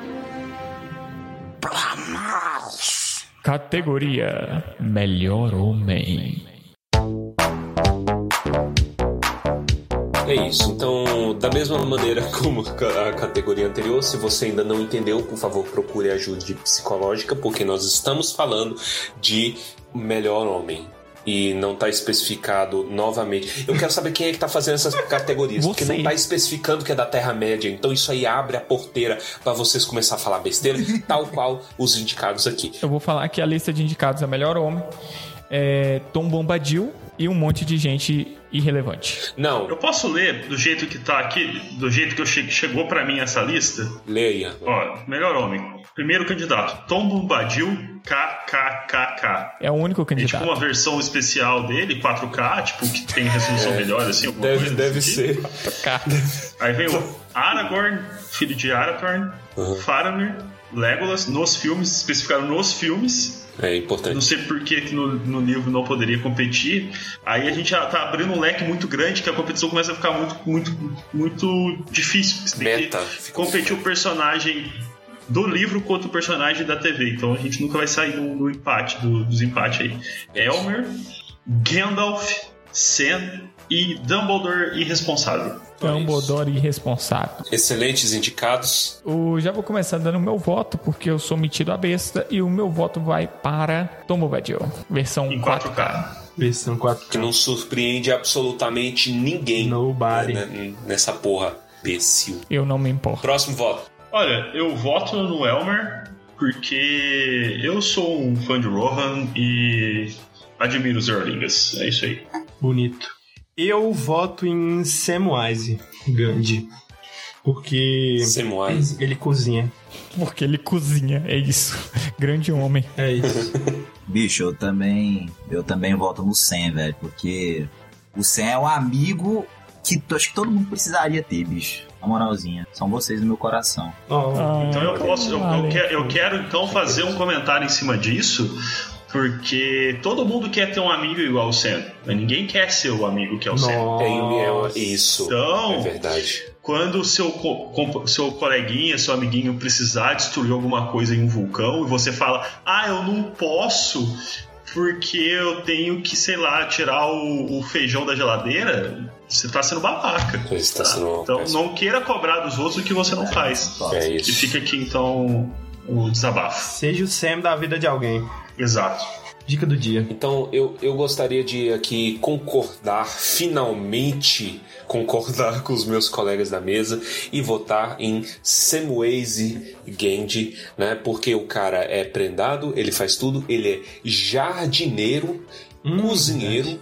Pra nós. Categoria Melhor Homem. É isso. Então, da mesma maneira como a categoria anterior, se você ainda não entendeu, por favor, procure ajuda psicológica, porque nós estamos falando de melhor homem. E não está especificado novamente. Eu quero saber quem é que tá fazendo essas categorias. Porque não tá especificando que é da Terra-média. Então isso aí abre a porteira para vocês começar a falar besteira, tal qual os indicados aqui. Eu vou falar que a lista de indicados é Melhor Homem, é Tom Bombadil e um monte de gente irrelevante. Não, Eu posso ler do jeito que tá aqui, do jeito que eu che chegou pra mim essa lista? leia. Ó, melhor homem. Primeiro candidato, Tom Bombadil, KKKK. É o único É tipo candidato. uma versão especial dele, 4K, tipo, que tem resolução melhor, assim, alguma Deve, coisa deve assim. ser. Aí vem o Aragorn, filho de Arathorn, Faramir, Legolas, nos filmes, especificaram nos filmes. É importante. Não sei por que no, no livro não poderia competir. Aí a gente já tá abrindo um leque muito grande que a competição começa a ficar muito, muito, muito difícil. Você tem Meta. que competir o personagem do livro contra o personagem da TV. Então a gente nunca vai sair do, do empate, do- dos empates aí. Elmer, Gandalf, Sam e Dumbledore irresponsável. Dumbledore irresponsável. Excelentes indicados. Eu já vou começar dando meu voto, porque eu sou metido a besta, e o meu voto vai para Tom Bombadil, versão Em 4K. 4K. Versão 4 Que não surpreende absolutamente ninguém Nobody. né, nessa porra imbecil. Eu não me importo. Próximo voto. Olha, eu voto no Elmer porque eu sou um fã de Rohan e admiro os Erlingas. É isso aí. Bonito. Eu voto em Samwise Gandhi. Porque Samwise. ele cozinha. Porque ele cozinha, é isso. Grande homem. É isso. Bicho, eu também. Eu também voto no Sam, velho. Porque o Sam é um amigo que acho que todo mundo precisaria ter, bicho. Na moralzinha. São vocês no meu coração. Ó, Então eu posso. Eu, eu Vale. que- eu quero então fazer um comentário em cima disso. Porque todo mundo quer ter um amigo igual o Sam, mas ninguém quer ser o amigo que é o Sam. Tem é, Nossa. isso. Então- É verdade. Quando o seu, co- seu coleguinha, seu amiguinho precisar destruir alguma coisa em um vulcão e você fala, ah, eu não posso porque eu tenho que, sei lá, tirar o, o feijão da geladeira, você tá sendo babaca. Você está sendo uma Então não queira cobrar dos outros o que você não faz. É E isso. fica aqui então o desabafo. seja o Sam da vida de alguém. Exato. Dica do dia. Então eu, eu gostaria de aqui concordar, finalmente concordar com os meus colegas da mesa e votar em Samwise Gandhi, né? Porque o cara é prendado, ele faz tudo, ele é jardineiro, Hum, cozinheiro,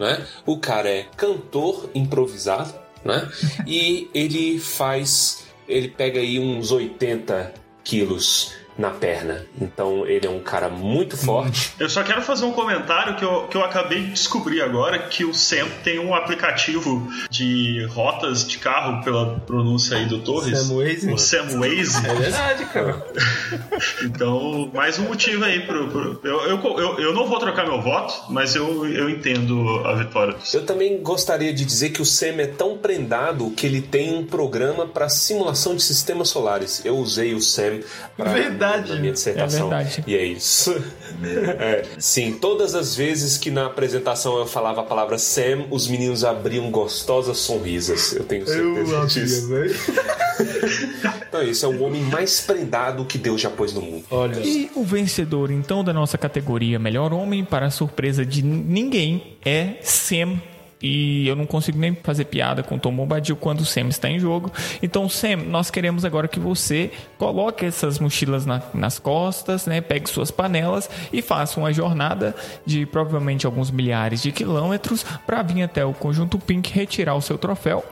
né? O cara é cantor improvisado, né? E ele faz, ele pega aí uns 80 quilos na perna. Então ele é um cara muito forte. Eu só quero fazer um comentário que eu, que eu acabei de descobrir agora que o Sam tem um aplicativo de rotas de carro pela pronúncia aí do Torres. Samwise? O Samwaze. É verdade, cara. Então, mais um motivo aí pro. pro- eu, eu, eu, eu não vou trocar meu voto, mas eu, eu entendo a vitória do Sam. Eu também gostaria de dizer que o Sam é tão prendado que ele tem um programa para simulação de sistemas solares. Eu usei o Sam pra, Verdade. Na minha dissertação. É verdade. E é isso. É, sim, todas as vezes que na apresentação eu falava a palavra Sam, os meninos abriam gostosas sorrisas. Eu tenho certeza disso. Então, isso é o homem mais prendado que Deus já pôs no mundo. Olha. E o vencedor, então, da nossa categoria Melhor Homem, para a surpresa de ninguém, é Sam e eu não consigo nem fazer piada com o Tom Bombadil quando o Sam está em jogo. Então, Sam, nós queremos agora que você coloque essas mochilas na- nas costas, né? Pegue suas panelas e faça uma jornada de provavelmente alguns milhares de quilômetros para vir até o conjunto Pink retirar o seu troféu.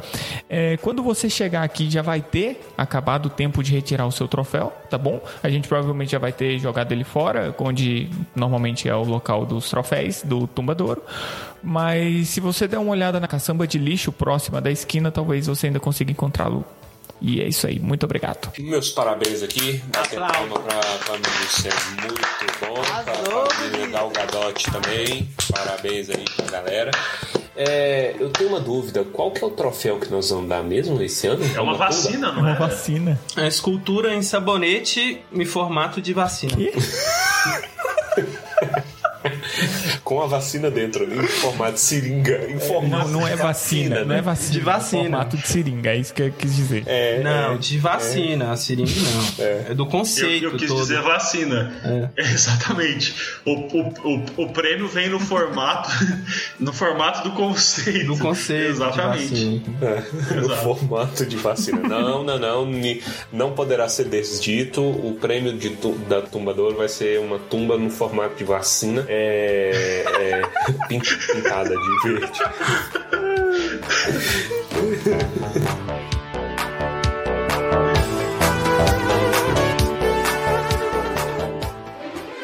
É, quando você chegar aqui, já vai ter acabado o tempo de retirar o seu troféu, tá bom? A gente provavelmente já vai ter jogado ele fora, onde normalmente é o local dos troféus do Tumbadouro. Mas se você der uma olhada na caçamba de lixo próxima da esquina, talvez você ainda consiga encontrá-lo. E é isso aí, muito obrigado. Meus parabéns aqui. Bater palma pra, pra Melissa, é muito bom. Pra, Arrasou, pra menina Gal Gadot também. Parabéns aí pra galera. É, eu tenho uma dúvida. Qual que é o troféu que nós vamos dar mesmo esse ano? É uma tumba? vacina, É não uma é? vacina. A escultura em sabonete em formato de vacina. Com a vacina dentro, ali, em formato de seringa. Em Não, formato não é de vacina, não é vacina. De vacina. É formato de seringa, é isso que eu quis dizer. É, Não, é. de vacina, a seringa não. É, do Eu, conceito eu quis todo. dizer vacina. Exatamente. O, o, o, o prêmio vem no formato no formato do conceito. Do conceito. Exatamente. vacina. É, no formato de vacina. Não, não, não. Não poderá ser desdito. O prêmio de da Tumbador vai ser uma tumba no formato de vacina. É, é, pin- pintada de verde.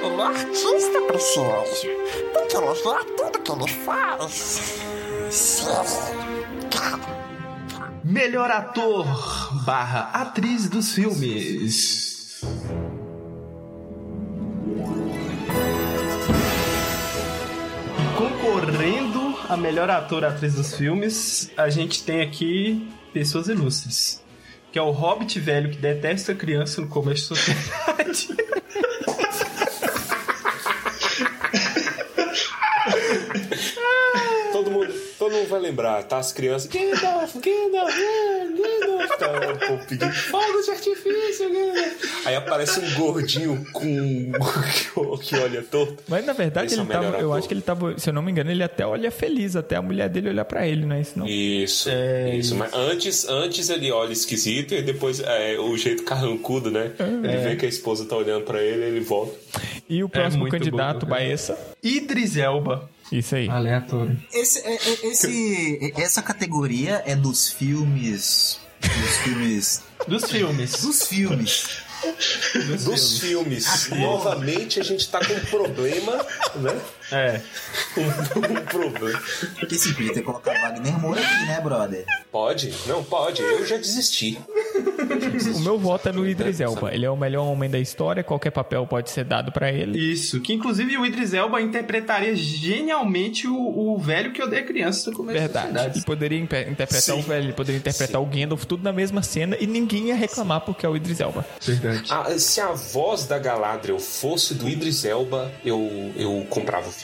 Ele é artista, precioso. Tem que elogiar tudo que ele faz. Sim. Melhor ator barra atriz dos filmes. Concorrendo a melhor ator atriz dos filmes, a gente tem aqui pessoas ilustres. Que é o Hobbit velho que detesta criança no começo da sociedade. Todo mundo, todo mundo vai lembrar, tá? As crianças. Gandalf, Gandalf, é. Tá, pedindo fogo de artifício, Gandalf. Aí aparece um gordinho com. que olha torto. Mas na verdade é ele tava, eu acho que ele tava, se eu não me engano, ele até olha feliz, até a mulher dele olhar pra ele, não é isso não? Isso, É isso. Mas antes, antes ele olha esquisito e depois é, o jeito carrancudo, né? Ele vê que a esposa tá olhando pra ele, ele volta. E o próximo muito candidato. Baessa. Idris Elba. Isso aí. Aleatório. Esse, é- é- esse, essa categoria é dos filmes. Dos filmes. Dos filmes. Dos filmes. Dos filmes, novamente a gente tá com um problema, né? É. Um problema. Porque sim, podia ter colocado Wagner Moura aqui, né, brother? Pode? Não, pode. Eu já desisti. O meu voto é no Idris Elba. Ele é o melhor homem da história, qualquer papel pode ser dado pra ele. Isso, que inclusive o Idris Elba interpretaria genialmente o, o velho que odeia crianças no começo da Verdade. Ele poderia interpretar Sim. o velho, ele poderia interpretar o Gandalf, tudo na mesma cena e ninguém ia reclamar porque é o Idris Elba. Verdade. Ah, se a voz da Galadriel fosse do Idris Elba, eu, eu comprava o filme.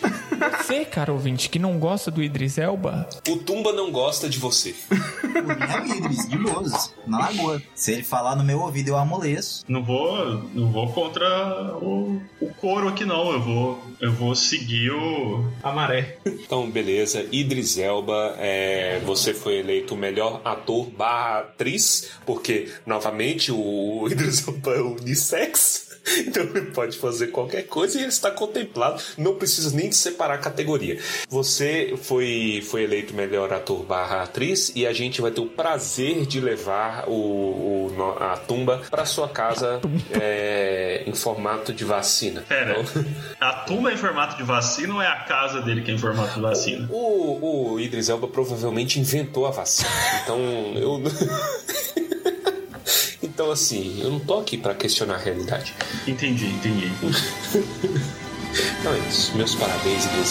Você, cara ouvinte, que não gosta do Idris Elba, O Tumba não gosta de você. Mim é o Idris, de boas, na lagoa. Se ele falar no meu ouvido, eu amoleço. Não vou, não vou contra o, o coro aqui não. Eu vou, eu vou seguir o A maré. Então, beleza. Idris Elba, é, você foi eleito o melhor ator barra atriz, porque, novamente, o Idris Elba é unissex. Então ele pode fazer qualquer coisa e ele está contemplado. Não precisa nem de separar a categoria. Você foi, foi eleito melhor ator barra atriz e a gente vai ter o prazer de levar o, o- a tumba para sua casa é, em formato de vacina. Pera, Então- a tumba é em formato de vacina ou é a casa dele que é em formato de vacina? O, o Idris Elba provavelmente inventou a vacina. Então, eu. Então, assim, eu não tô aqui pra questionar a realidade. Entendi, entendi. Então é isso. Meus parabéns, Elba.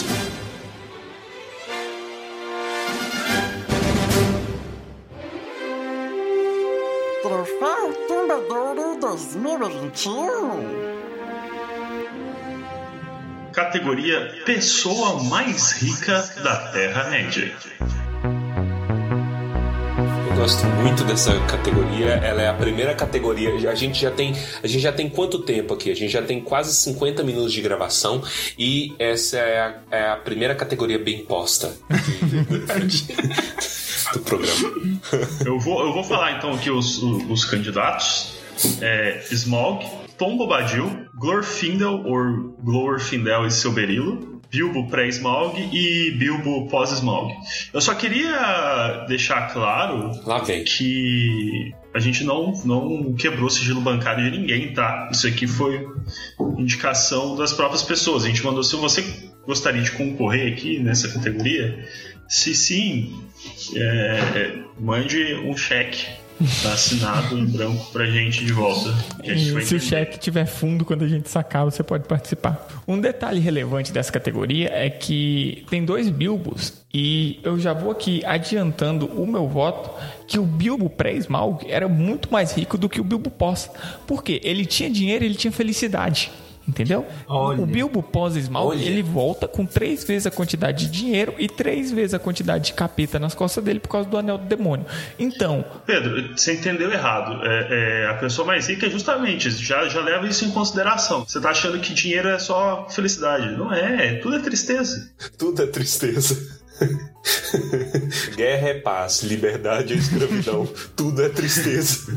Troféu Tumbadouro 2021. Categoria Pessoa Mais Rica da Terra-média. Gosto muito dessa categoria. Ela é a primeira categoria. A gente já tem, a gente já tem quanto tempo aqui? A gente já tem quase 50 minutos de gravação e essa é a, é a primeira categoria bem posta do programa. Eu vou, eu vou falar então aqui os, os candidatos. É, Smog, Tom Bobadil, Glorfindel ou Glorfindel e seu berilo, Bilbo pré-Smaug e Bilbo pós-Smaug. Eu só queria deixar claro que a gente não, não quebrou sigilo bancário de ninguém, tá? Isso aqui foi indicação das próprias pessoas. A gente mandou se você gostaria de concorrer aqui nessa categoria. Se sim, é, mande um cheque tá assinado em branco pra gente de volta. gente E se o cheque tiver fundo quando a gente sacar, você pode participar. Um detalhe relevante dessa categoria é que tem dois Bilbos e eu já vou aqui adiantando o meu voto que o Bilbo pré-Smaug era muito mais rico do que o Bilbo pós. Por quê? Ele tinha dinheiro e ele tinha felicidade. Entendeu? Olha. O Bilbo pós-Smaug, Olha. ele volta com três vezes a quantidade de dinheiro e três vezes a quantidade de capeta nas costas dele por causa do anel do demônio. Então, Pedro, você entendeu errado. É, é, a pessoa mais rica é justamente, já, já leva isso em consideração. Você tá achando que dinheiro é só felicidade. Não é, tudo é tristeza. Tudo é tristeza. Guerra é paz, liberdade é escravidão, tudo é tristeza.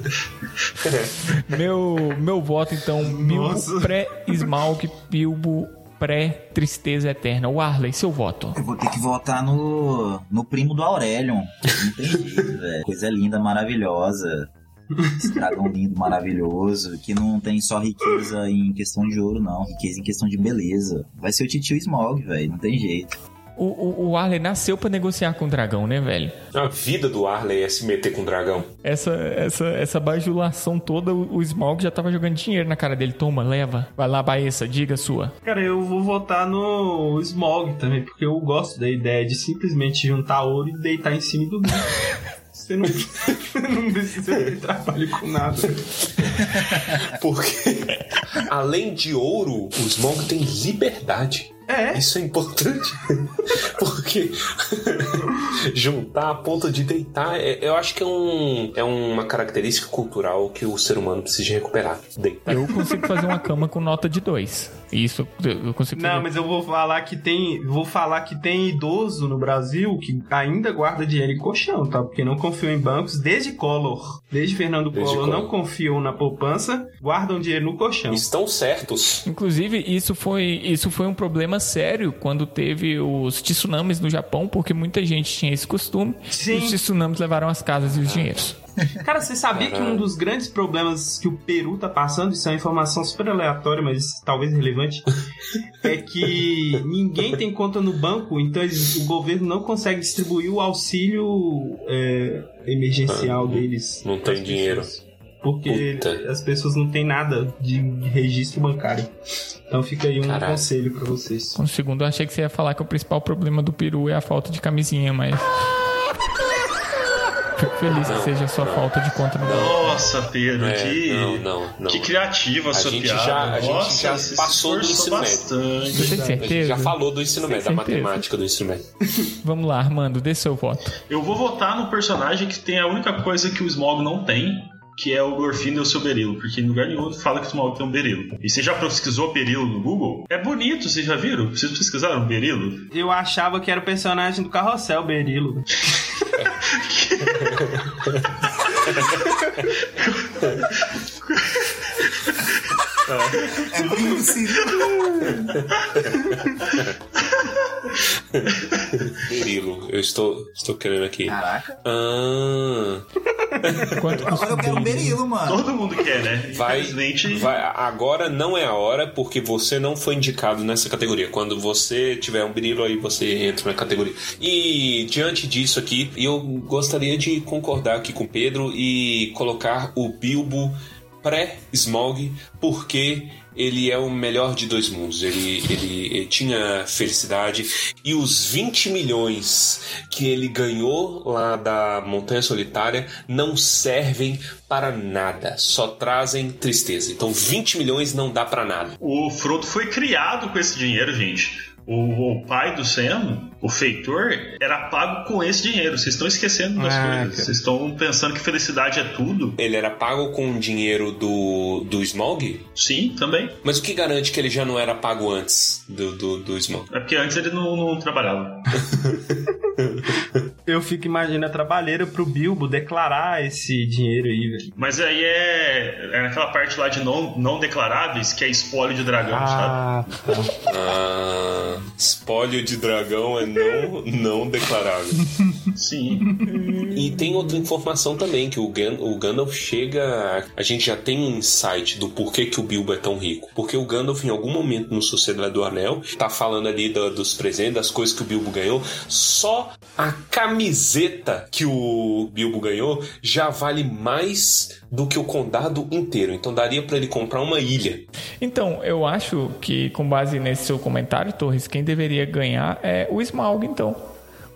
Meu, meu voto, então, Bilbo Nossa. pré-Smaug, Bilbo pré-Tristeza Eterna. O Arley, seu voto. Eu vou ter que votar no, no primo do Aurelion. Não tem jeito, velho. Coisa linda, maravilhosa. Esse dragão lindo, maravilhoso. Que não tem só riqueza em questão de ouro, não. Riqueza em questão de beleza. Vai ser o titio Smog, velho. Não tem jeito. O, o, o Arley nasceu pra negociar com o dragão, né, velho? A vida do Arley é se meter com o dragão. Essa, essa, essa bajulação toda, o, o Smaug já tava jogando dinheiro na cara dele. Toma, leva. Vai lá, Baessa, diga a sua. Cara, eu vou votar no Smog também, porque eu gosto da ideia de simplesmente juntar ouro e deitar em cima dormir. Você não, não precisa ter trabalho com nada. Porque, além de ouro, o Smog tem liberdade. É. Isso é importante. Porque juntar a ponto de deitar, é- eu acho que é, um, é uma característica cultural que o ser humano precisa recuperar. Deitar. Eu consigo fazer uma cama com nota de 2. Isso eu consigo Não, mas eu vou falar que tem. Vou falar que tem idoso no Brasil que ainda guarda dinheiro em colchão, tá? Porque não confiam em bancos desde Collor. Desde Fernando Desde Collor, Collor. não confiam na poupança, guardam dinheiro no colchão. Estão certos. Inclusive, isso foi, isso foi um problema sério quando teve os tsunamis no Japão, porque muita gente tinha esse costume. Sim. E os tsunamis levaram as casas e os dinheiros. Cara, você sabia que um dos grandes problemas que o Peru tá passando, isso é uma informação super aleatória, mas talvez relevante, é que ninguém tem conta no banco, então eles- o governo não consegue distribuir o auxílio é, emergencial deles. não tem dinheiro. Porque Puta. as pessoas não têm nada de registro bancário. Então fica aí um Caralho. conselho pra vocês. Um segundo, eu achei que você ia falar que o principal problema do peru é a falta de camisinha, mas. Fico feliz que seja só falta de conta no. Nossa, Pedro, É, que, não, não, não. que criativa a sua gente piada. já- a gente Nossa, já você se passou do ensino médio. bastante. Você tem A gente certeza? já falou do ensino médio, da certeza? matemática do ensino médio. Vamos lá, Armando, dê seu voto. Eu vou votar no personagem que tem a única coisa que o Smog não tem, que é o Glorfindel e o seu berilo, porque em lugar nenhum fala que o Smog tem um berilo. E você já pesquisou berilo no Google? É bonito, vocês já viram? Vocês pesquisaram berilo? Eu achava que era o personagem do Carrossel, Berilo. É assim. Berilo, eu estou, estou querendo aqui. Caraca. Ah, Quanto Agora eu quero um berilo? berilo, mano. Todo mundo quer, né? vai, Infelizmente, vai. Agora não é a hora, porque você não foi indicado nessa categoria. Quando você tiver um berilo, aí você entra na categoria. E diante disso aqui, eu gostaria de concordar aqui com o Pedro e colocar o Bilbo pré-Smog, porque ele é o melhor de dois mundos. Ele, ele, ele tinha felicidade e os 20 milhões que ele ganhou lá da Montanha Solitária não servem para nada, só trazem tristeza. Então 20 milhões não dá para nada. o Frodo foi criado com esse dinheiro, gente. O, o pai do Sam o feitor era pago com esse dinheiro. Vocês estão esquecendo das Ah, coisas. Vocês estão pensando que felicidade é tudo. Ele era pago com o dinheiro do, do Smog? Sim, também. Mas o que garante que ele já não era pago antes do, do, do Smog? É porque antes ele não, não trabalhava. Eu fico imaginando a trabalheira pro Bilbo declarar esse dinheiro aí, velho. Mas aí é, é naquela parte lá de não, não declaráveis, que é espólio de dragão, sabe? Ah, tá. Ah, espólio de dragão é não, não declarável. Sim. E tem outra informação também, que o, Gan, o Gandalf chega. A gente já tem um insight do porquê que o Bilbo é tão rico. Porque o Gandalf, em algum momento no Sociedade do Anel, tá falando ali do- dos presentes, das coisas que o Bilbo ganhou. Só a camiseta que o Bilbo ganhou já vale mais do que o condado inteiro. Então daria pra ele comprar uma ilha. Então, eu acho que, com base nesse seu comentário, Torres, quem deveria ganhar é o Smaug, então.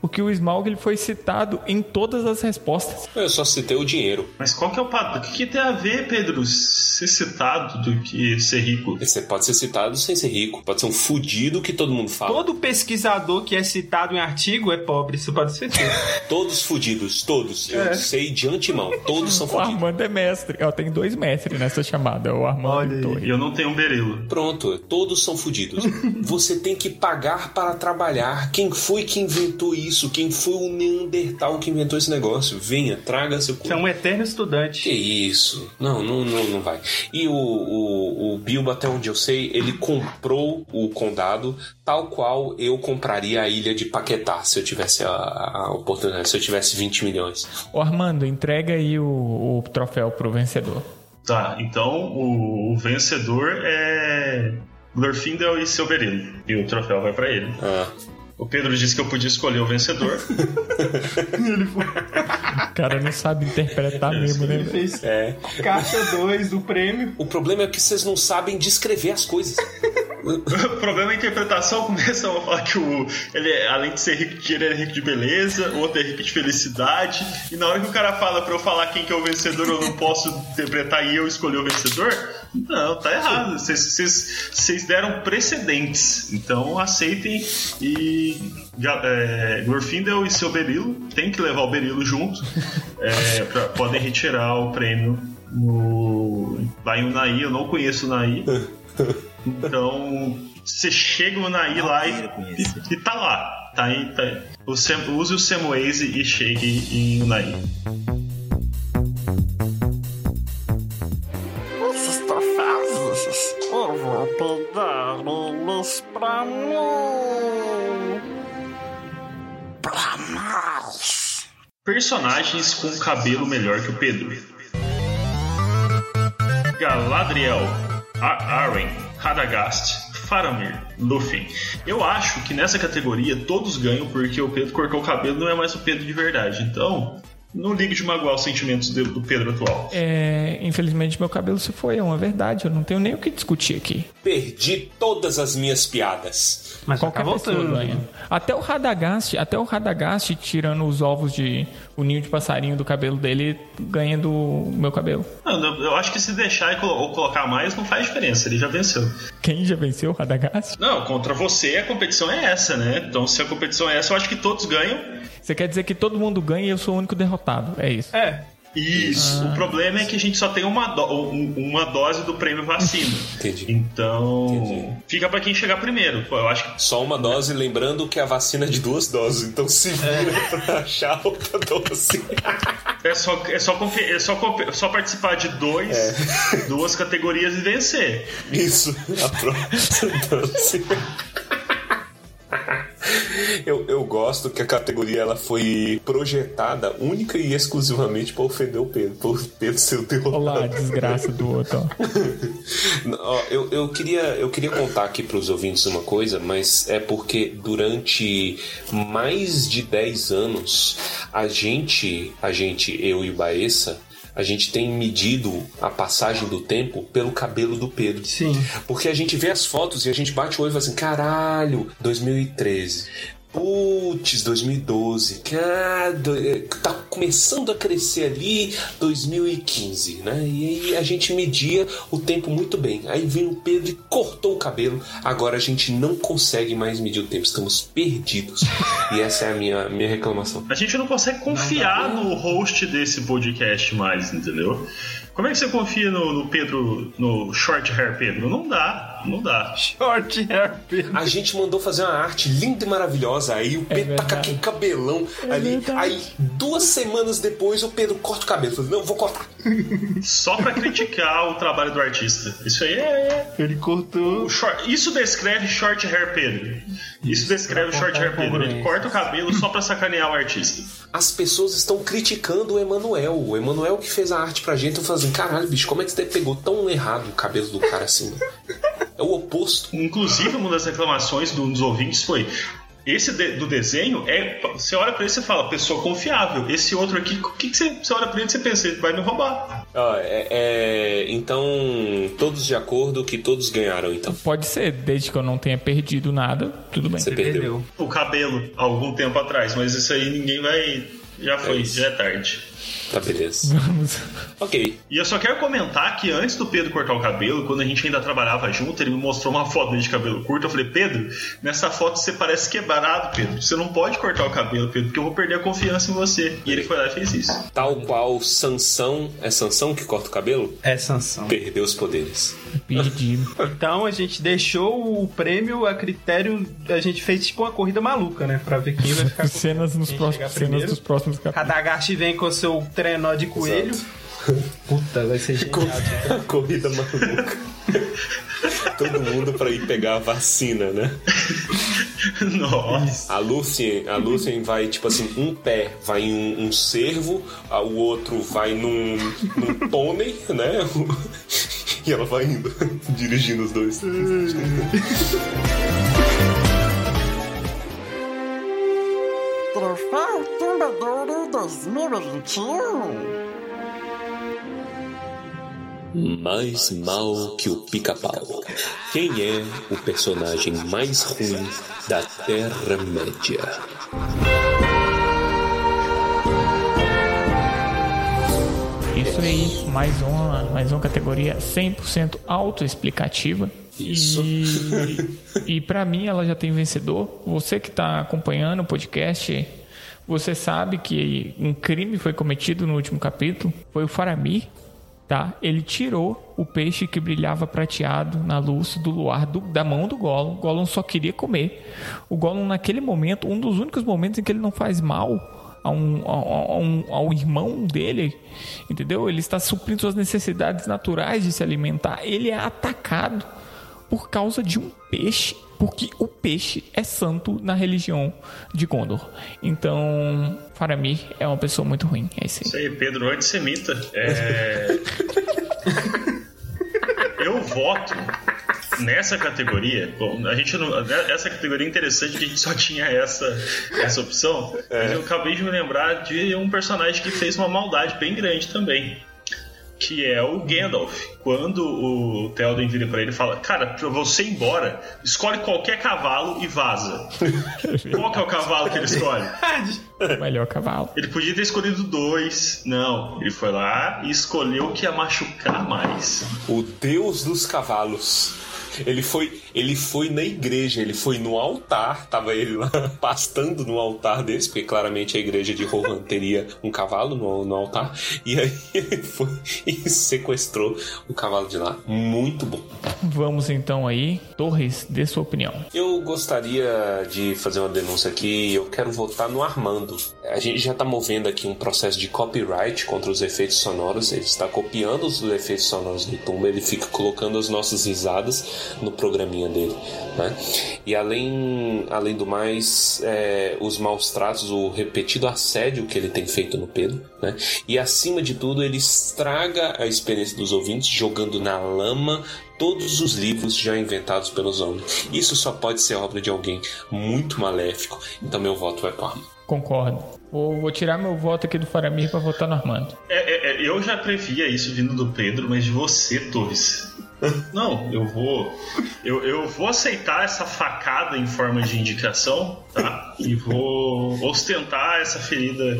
Porque o Smaug ele foi citado em todas as respostas. Eu só citei o dinheiro. Mas qual que é o padrão? O que, que tem a ver, Pedro, ser citado do que ser rico? Você pode ser citado sem ser rico. Pode ser um fudido que todo mundo fala. Todo pesquisador que é citado em artigo é pobre, isso pode ser. Todos fudidos, todos. Eu É. sei de antemão. Todos são O fudidos. Armando é mestre. Ó, tem dois mestres nessa chamada, o Armando Olha e o. E eu não tenho um berilo. Pronto, todos são fudidos. Você tem que pagar para trabalhar. Quem foi que inventou isso? Quem foi o Neandertal que inventou esse negócio? Venha, traga seu Você é um eterno Que estudante. isso? Não, não, não, não vai. E o, o, o Bilbo, até onde eu sei, ele comprou o condado tal qual eu compraria a ilha de Paquetá se eu tivesse a, a oportunidade, se eu tivesse 20 milhões. Ô, Armando, entrega aí o, o troféu pro vencedor. Tá, então o, o vencedor é Glorfindel e seu berilo. E o troféu vai pra ele. Ah, O Pedro disse que eu podia escolher o vencedor. O cara não sabe interpretar mesmo, né? Ele fez é. caixa 2 do prêmio. O problema é que vocês não sabem descrever as coisas. o problema é a interpretação. Começam a falar que o, ele, é- além de ser rico de dinheiro, ele é rico de beleza. O outro é rico de felicidade. E na hora que o cara fala pra eu falar quem que é o vencedor, eu não posso interpretar e eu escolher o vencedor? Não, tá errado. Vocês- deram precedentes. Então aceitem e. É, Glorfindel e seu Berilo tem que levar o Berilo junto. É, pra- podem retirar o prêmio no, lá em Unai. Eu não conheço Unai. Então, você chega no Unai lá e, e, e tá lá. Tá aí, tá aí. O Sam- use o Samwaze e chegue em Unai. Vou pegar eles pra mim. Pra nós. Personagens com cabelo melhor que o Pedro. Galadriel, Arwen, Radagast, Faramir, Lúthien. Eu acho que nessa categoria todos ganham porque o Pedro cortou o cabelo não é mais o Pedro de verdade. Então, não ligue de magoar os sentimentos do, do Pedro atual. É, infelizmente meu cabelo se foi, é uma verdade. Eu não tenho nem o que discutir aqui. Perdi todas as minhas piadas. Mas já Qualquer tá pessoa voltando. ganha. Até o Radagast, até o Radagast tirando os ovos de o ninho de passarinho do cabelo dele, ganha do meu cabelo. Não, eu eu acho que se deixar e colo- ou colocar mais não faz diferença, ele já venceu. Quem já venceu o Radagast? Não, contra você a competição é essa, né? Então se a competição é essa, eu acho que todos ganham. Você quer dizer que todo mundo ganha e eu sou o único derrotado. É isso. É, Isso. O problema é que a gente só tem uma, do- um- uma dose do prêmio vacina. Entendi. Então, Entendi. fica pra quem chegar primeiro. Pô, eu acho que Só uma dose, lembrando que a vacina é de duas doses, então se vira pra achar outra dose. é só, é só, é só, compe- só participar de dois, duas categorias e vencer. Isso, a próxima dose. Eu, eu gosto que a categoria ela foi projetada única e exclusivamente para ofender o Pedro, o Pedro ser o derrotado. Olha lá a desgraça do outro. Ó, eu, eu, queria, eu queria contar aqui para os ouvintes uma coisa, mas é porque durante mais de 10 anos a gente, a gente, eu e o Baessa, a gente tem medido a passagem do tempo pelo cabelo do Pedro. sim. Porque a gente vê as fotos e a gente bate o olho e fala assim: caralho, 2013. Putz, 2012. Cara, tá começando a crescer ali 2015, né? E aí a gente media o tempo muito bem. Aí veio o Pedro e cortou o cabelo. Agora a gente não consegue mais medir o tempo. Estamos perdidos. E essa é a minha, minha reclamação. A gente não consegue confiar no host desse podcast mais, entendeu? Como é que você confia no, no Pedro, no Short Hair Pedro? Não dá, não dá. Short hair, Pedro. A gente mandou fazer uma arte linda e maravilhosa. Aí o Pedro tá com aquele cabelão ali. verdade. Aí, duas semanas depois, o Pedro corta o cabelo. Falei, não, vou cortar. Só pra criticar o trabalho do artista. Isso aí é. Ele cortou. o short- Isso descreve Short Hair Pedro. Isso descreve o Short Hair Pedro. Ele corta o cabelo só pra sacanear o artista. As pessoas estão criticando o Emanuel. O Emanuel que fez a arte pra gente. Eu falei assim, caralho, bicho, como é que você pegou tão errado o cabelo do cara assim? É o oposto. Inclusive, uma das reclamações do- dos ouvintes foi. Esse de- do desenho é. Você olha pra ele e você fala, pessoa confiável. Esse outro aqui, o que, que você, você olha pra ele e você pensa, ele vai me roubar. Ó, é, é, então, todos de acordo que todos ganharam, então. Pode ser, desde que eu não tenha perdido nada, tudo bem. Você perdeu. Perdeu. O cabelo, algum tempo atrás, mas isso aí ninguém vai. Já foi, isso. já é tarde. Tá, beleza. Vamos. Ok. E eu só quero comentar que antes do Pedro cortar o cabelo, quando a gente ainda trabalhava junto, ele me mostrou uma foto dele de cabelo curto. Eu falei, Pedro, nessa foto você parece quebrado, Pedro. Você não pode cortar o cabelo, Pedro, porque eu vou perder a confiança em você. E ele foi lá e fez isso. Tal qual Sansão. É Sansão que corta o cabelo? É sanção. Perdeu os poderes. Perdido. Então a gente deixou o prêmio a critério. A gente fez tipo uma corrida maluca, né? Pra ver quem vai ficar com Cenas nos próximos, cenas dos próximos capítulos. Radagast vem com seu trenó de coelho. Puta, vai ser genial. Corrida maluca. Todo mundo pra ir pegar a vacina, né? Nossa. A Lucien, a Lucien vai, tipo assim, um pé vai em um, um cervo, a- o outro vai num, num pônei, né? E ela vai indo, dirigindo os dois. Troféu Tumbadouro 2021. Mais mal que o pica-pau. Quem é o personagem mais ruim da Terra-média? Isso aí, mais uma, mais uma categoria 100% autoexplicativa. Isso. E, e para mim ela já tem vencedor. Você que está acompanhando o podcast, você sabe que um crime foi cometido no último capítulo. Foi o Faramir, tá? Ele tirou o peixe que brilhava prateado na luz do luar do- da mão do Gollum. O Gollum só queria comer. O Gollum naquele momento, um dos únicos momentos em que ele não faz mal a um, a- um- ao irmão dele, entendeu? Ele está suprindo suas necessidades naturais de se alimentar. Ele é atacado por causa de um peixe, porque o peixe é santo na religião de Gondor. Então, Faramir é uma pessoa muito ruim. É isso aí. Isso aí, Pedro antissemita. É... Eu voto nessa categoria. Bom, a gente não. Essa categoria é interessante que a gente só tinha essa, essa opção. Mas eu acabei de me lembrar de um personagem que fez uma maldade bem grande também. Que é o Gandalf. Quando o Theoden vira pra ele e fala: Cara, pra você ir embora, escolhe qualquer cavalo e vaza. Qual que é o cavalo que ele escolhe? O melhor cavalo. Ele podia ter escolhido dois. Não, ele foi lá e escolheu o que ia machucar mais. O deus dos cavalos. Ele foi, ele foi na igreja, ele foi no altar, tava ele lá pastando no altar deles, porque claramente a igreja de Rohan teria um cavalo no, no altar, e aí ele foi e sequestrou o cavalo de lá. Muito bom. Vamos então aí. Torres, dê sua opinião. Eu gostaria de fazer uma denúncia aqui. Eu quero votar no Armando. A gente já está movendo aqui um processo de copyright contra os efeitos sonoros. Ele está copiando os efeitos sonoros do Tumba. Ele fica colocando as nossas risadas no programinha dele. Né? E além, além do mais, é, os maus tratos, o repetido assédio que ele tem feito no Pedro. Né? E acima de tudo, ele estraga a experiência dos ouvintes jogando na lama todos os livros já inventados pelos homens. Isso só pode ser obra de alguém muito maléfico. Então meu voto vai para. Concordo. Vou, vou tirar meu voto aqui do Faramir para votar no Armando. É, é, é, eu já previa isso vindo do Pedro, mas de você, Torres. Não, eu vou. Eu, eu vou aceitar essa facada em forma de indicação, tá? e vou ostentar essa ferida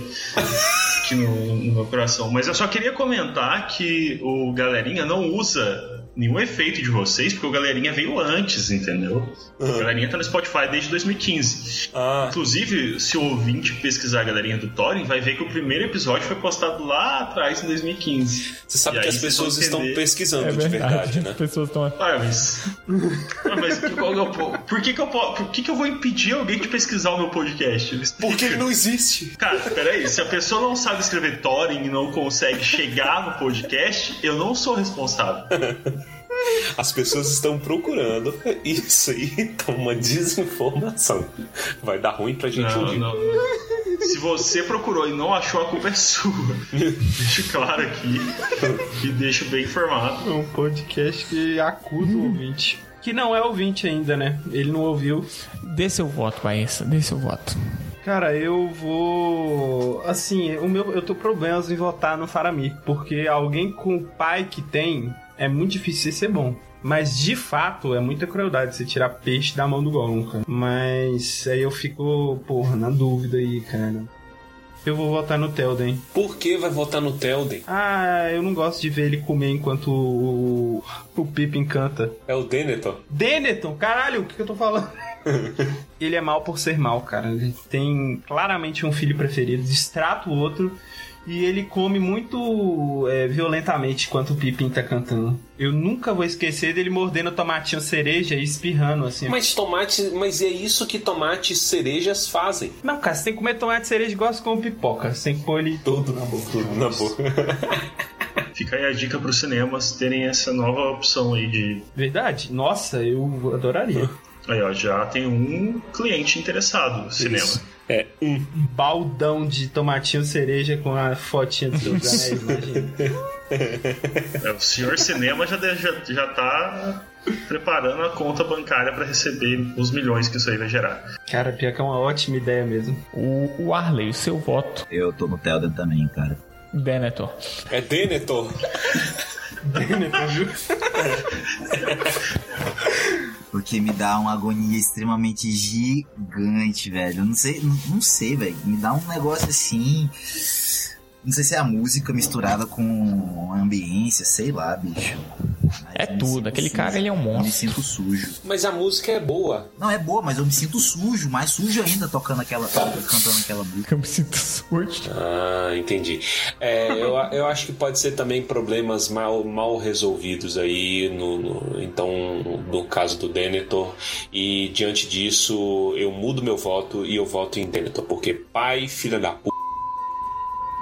aqui no, no meu coração. Mas eu só queria comentar que o Galerinha não usa nenhum efeito de vocês, porque o Galerinha veio antes, entendeu? O Galerinha tá no Spotify desde 2015. Ah. Inclusive, se o ouvinte pesquisar a Galerinha do Thorin, vai ver que o primeiro episódio foi postado lá atrás, em 2015. Você sabe E que as vocês pessoas estão pesquisando É de verdade, verdade, né? as pessoas estão... Ah, mas. Ah, mas po- por que, que eu po- por que, que eu vou impedir alguém de pesquisar o meu podcast? Porque ele não existe. Cara, peraí, se a pessoa não sabe escrever Thorin e não consegue chegar no podcast, eu não sou responsável. As pessoas estão procurando. Isso aí tá uma desinformação. Vai dar ruim pra gente um Não, dia. não, não. Se você procurou e não achou, a culpa é sua. Deixo claro aqui e deixo bem informado. Um podcast que acusa o ouvinte. Que não é ouvinte ainda, né? Ele não ouviu. Dê seu voto, Baessa, dê seu voto. Cara, eu vou. Assim, o meu, eu tô problemas em votar no Faramir, porque alguém com o pai que tem é muito difícil ser bom. Mas de fato é muita crueldade você tirar peixe da mão do Gollum, cara. Mas aí eu fico, porra, na dúvida aí, cara. Eu vou votar no Telden. Por que vai votar no Telden? Ah, eu não gosto de ver ele comer enquanto o, o Pippin canta. É o Denethor. Denethor, caralho, o que, que eu tô falando? ele é mal por ser mal, cara. Ele tem claramente um filho preferido, distrata o outro e ele come muito é, violentamente enquanto o Pippin tá cantando. Eu nunca vou esquecer dele mordendo o tomatinho cereja e espirrando assim. Mas tomate, mas é isso que tomates cerejas fazem. Não, cara, você tem que comer tomate cereja igual você come pipoca. Você tem que pôr ele Tudo na boca. Tudo na boca. Fica aí a dica pros cinemas terem essa nova opção aí de. Verdade? Nossa, eu adoraria. Aí, ó, já tem um cliente interessado no cinema. Isso. É um. Baldão de tomatinho cereja com a fotinha dos seus anéis, imagina. É, o senhor cinema já, de- já, já tá preparando a conta bancária para receber os milhões que isso aí vai gerar. Cara, pior que é uma ótima ideia mesmo. O, o Arley, o seu voto, Eu tô no Telden também, cara. Denethor. É Denethor. Denethor, viu? Porque me dá uma agonia extremamente gigante, velho. Eu não sei, não, não sei, velho. Me dá um negócio assim. Não sei se é a música misturada com a ambiência, sei lá, bicho. É eu tudo, aquele sujo. cara, ele é um Eu me monstro. sinto sujo. Mas a música é boa. Não, é boa, mas eu me sinto sujo, mais sujo ainda tocando aquela. cantando aquela música. Eu me sinto sujo. Ah, entendi. É, eu, eu acho que pode ser também problemas mal, mal resolvidos aí, no, no- então, no caso do Denethor. E diante disso, eu mudo meu voto e eu voto em Denethor, porque pai, filha da p.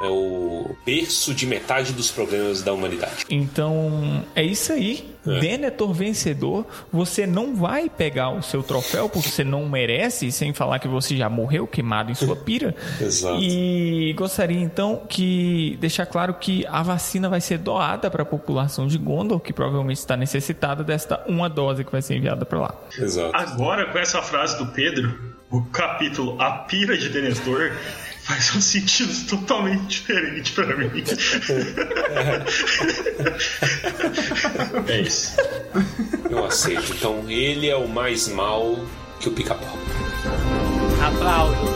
É o berço de metade dos problemas da humanidade. Então, é isso aí. É. Denethor vencedor. Você não vai pegar o seu troféu porque você não merece, sem falar que você já morreu queimado em sua pira. Exato. E gostaria então que deixar claro que a vacina vai ser doada para a população de Gondor, que provavelmente está necessitada desta uma dose que vai ser enviada para lá. Exato. Agora, com essa frase do Pedro, o capítulo A Pira de Denethor faz um sentido totalmente diferente pra mim. é isso. Eu aceito. Então, ele é o mais mal que o pica-pau. Aplausos.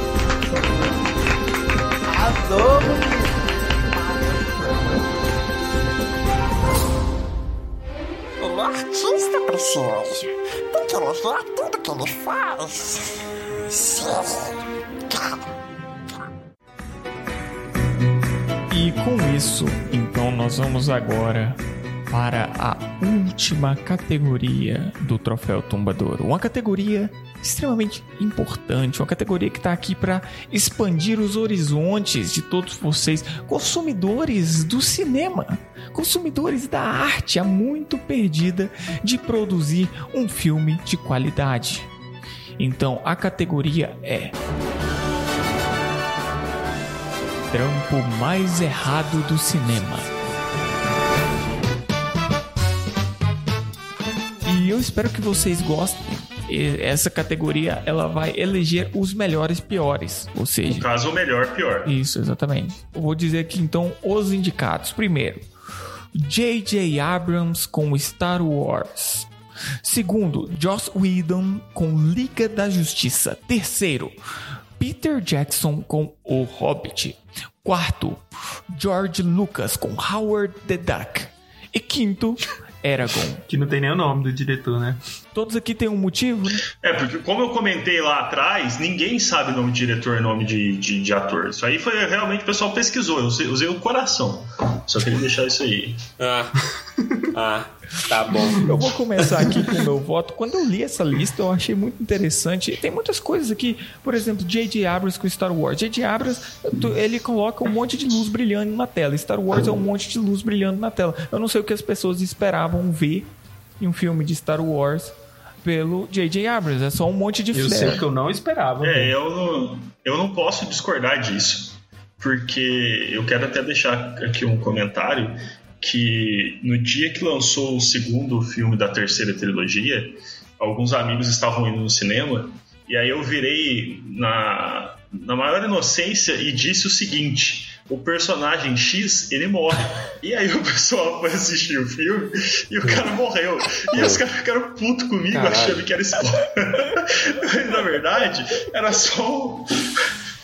Ele é artista, precioso. Tem que elogiar tudo que ele faz. Sim. E com isso, então nós vamos agora para a última categoria do Troféu Tombadouro. Uma categoria extremamente importante, uma categoria que está aqui para expandir os horizontes de todos vocês, consumidores do cinema, consumidores da arte há muito perdida de produzir um filme de qualidade. Então a categoria é trampo mais errado do cinema. E eu espero que vocês gostem. Essa categoria ela vai eleger os melhores piores, ou No seja, caso, o melhor, pior. isso exatamente. Eu vou dizer aqui então os indicados. Primeiro, J.J. Abrams com Star Wars. Segundo, Joss Whedon com Liga da Justiça. Terceiro, Peter Jackson com O Hobbit. Quarto, George Lucas com Howard the Duck. E quinto, Eragon. Que não tem nem o nome do diretor, né? Todos aqui têm um motivo, né? É, porque como eu comentei lá atrás, ninguém sabe nome de diretor e nome de, de, de ator. Isso aí foi realmente o pessoal pesquisou, eu usei, usei o coração. Só queria deixar isso aí. Ah, ah, tá bom. Eu vou começar aqui com o meu voto. Quando eu li essa lista, eu achei muito interessante. Tem muitas coisas aqui, por exemplo, J.J. Abrams com Star Wars. J.J. Abrams, ele coloca um monte de luz brilhando na tela. Star Wars é um monte de luz brilhando na tela. Eu não sei o que as pessoas esperavam ver em um filme de Star Wars pelo J.J. Abrams. É só um monte de Eu sei que eu não esperava. É, eu não, eu não posso discordar disso. Porque eu quero até deixar aqui um comentário que no dia que lançou o segundo filme da terceira trilogia, alguns amigos estavam indo no cinema e aí eu virei na, na maior inocência e disse o seguinte: o personagem X ele morre. E aí o pessoal foi assistir o filme e o cara morreu. E os caras ficaram putos comigo Caralho. achando que era spoiler. Mas na verdade era só um.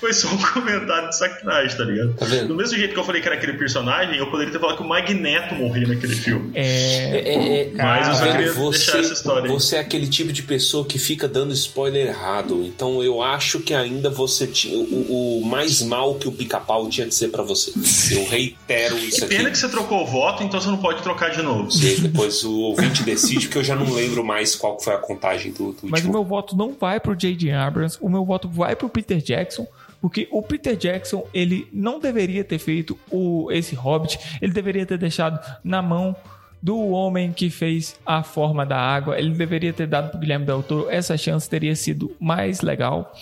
Foi só um comentário de sacanagem, tá ligado? Tá vendo? Do mesmo jeito que eu falei que era aquele personagem, eu poderia ter falado que o Magneto morria naquele filme. É, É, é, é, Mas eu só queria vendo? deixar essa história aí. Você é aquele tipo de pessoa que fica dando spoiler errado. Então eu acho que ainda você tinha. O, o mais mal que o pica-pau tinha que ser pra você. Eu reitero isso Que aqui. pena que você trocou o voto, então você não pode trocar de novo. E depois o ouvinte decide, porque eu já não lembro mais qual foi a contagem do, do Mas o último. meu voto não vai pro J.J. Abrams, o meu voto vai pro Peter Jackson, porque o Peter Jackson, ele não deveria ter feito o, esse Hobbit, ele deveria ter deixado na mão do homem que fez a forma da água, ele deveria ter dado pro Guilherme Del Toro, essa chance teria sido mais legal.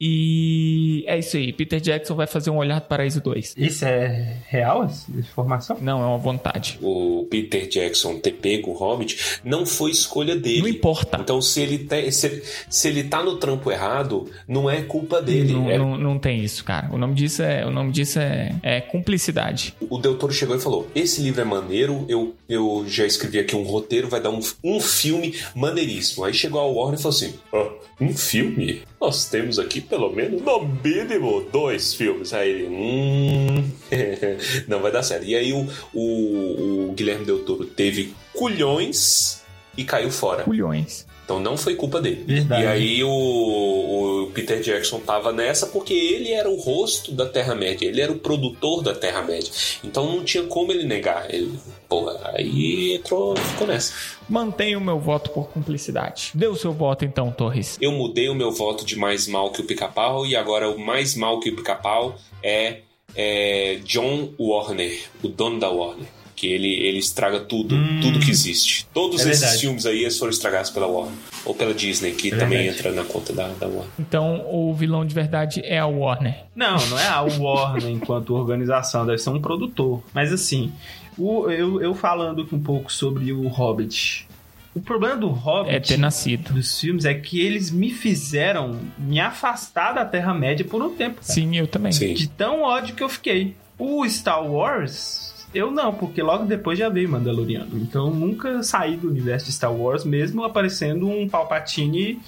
E é isso aí, Peter Jackson vai fazer um Olhar do Paraíso 2. Isso é real, essa informação? Não, é uma vontade. O Peter Jackson ter pego o Hobbit não foi escolha dele. Não importa. Então, se ele, te- se, se ele tá no trampo errado, não é culpa dele. Não, é não, não tem isso, cara. O nome disso é, o nome disso é, é cumplicidade. O Del Toro chegou e falou: Esse livro é maneiro, eu, eu já escrevi aqui um roteiro, vai dar um, um filme maneiríssimo. Aí chegou a Warner e falou assim: "Ah, Um filme? Nós temos aqui pelo menos, no mínimo, dois filmes. Aí ele: Hum. Não vai dar certo. E aí o, o, o Guilherme Del Toro teve culhões e caiu fora. Culhões. Então não foi culpa dele. Verdade. E aí o, o Peter Jackson tava nessa porque ele era o rosto da Terra-média, ele era o produtor da Terra-média. Então não tinha como ele negar. Ele, porra, aí entrou, ficou nessa. Mantenho o meu voto por cumplicidade. Dê o seu voto então, Torres. Eu mudei o meu voto de mais mal que o pica-pau e agora o mais mal que o pica-pau é, é John Warner, o dono da Warner. Que ele, ele estraga tudo, tudo que existe. Todos é esses verdade. filmes aí eles foram estragados pela Warner. Ou pela Disney, que É também verdade. entra na conta da, da Warner. Então o vilão de verdade é a Warner. Não, não é a Warner enquanto organização, deve ser um produtor. Mas assim, o- eu, eu falando aqui um pouco sobre o Hobbit. O problema do Hobbit. É ter nascido. dos filmes é que eles me fizeram me afastar da Terra-média por um tempo. cara. Sim, eu também. Sim. De tão ódio que eu fiquei. O Star Wars, eu não, porque logo depois já veio Mandaloriano. Então nunca saí do universo de Star Wars, mesmo aparecendo um Palpatine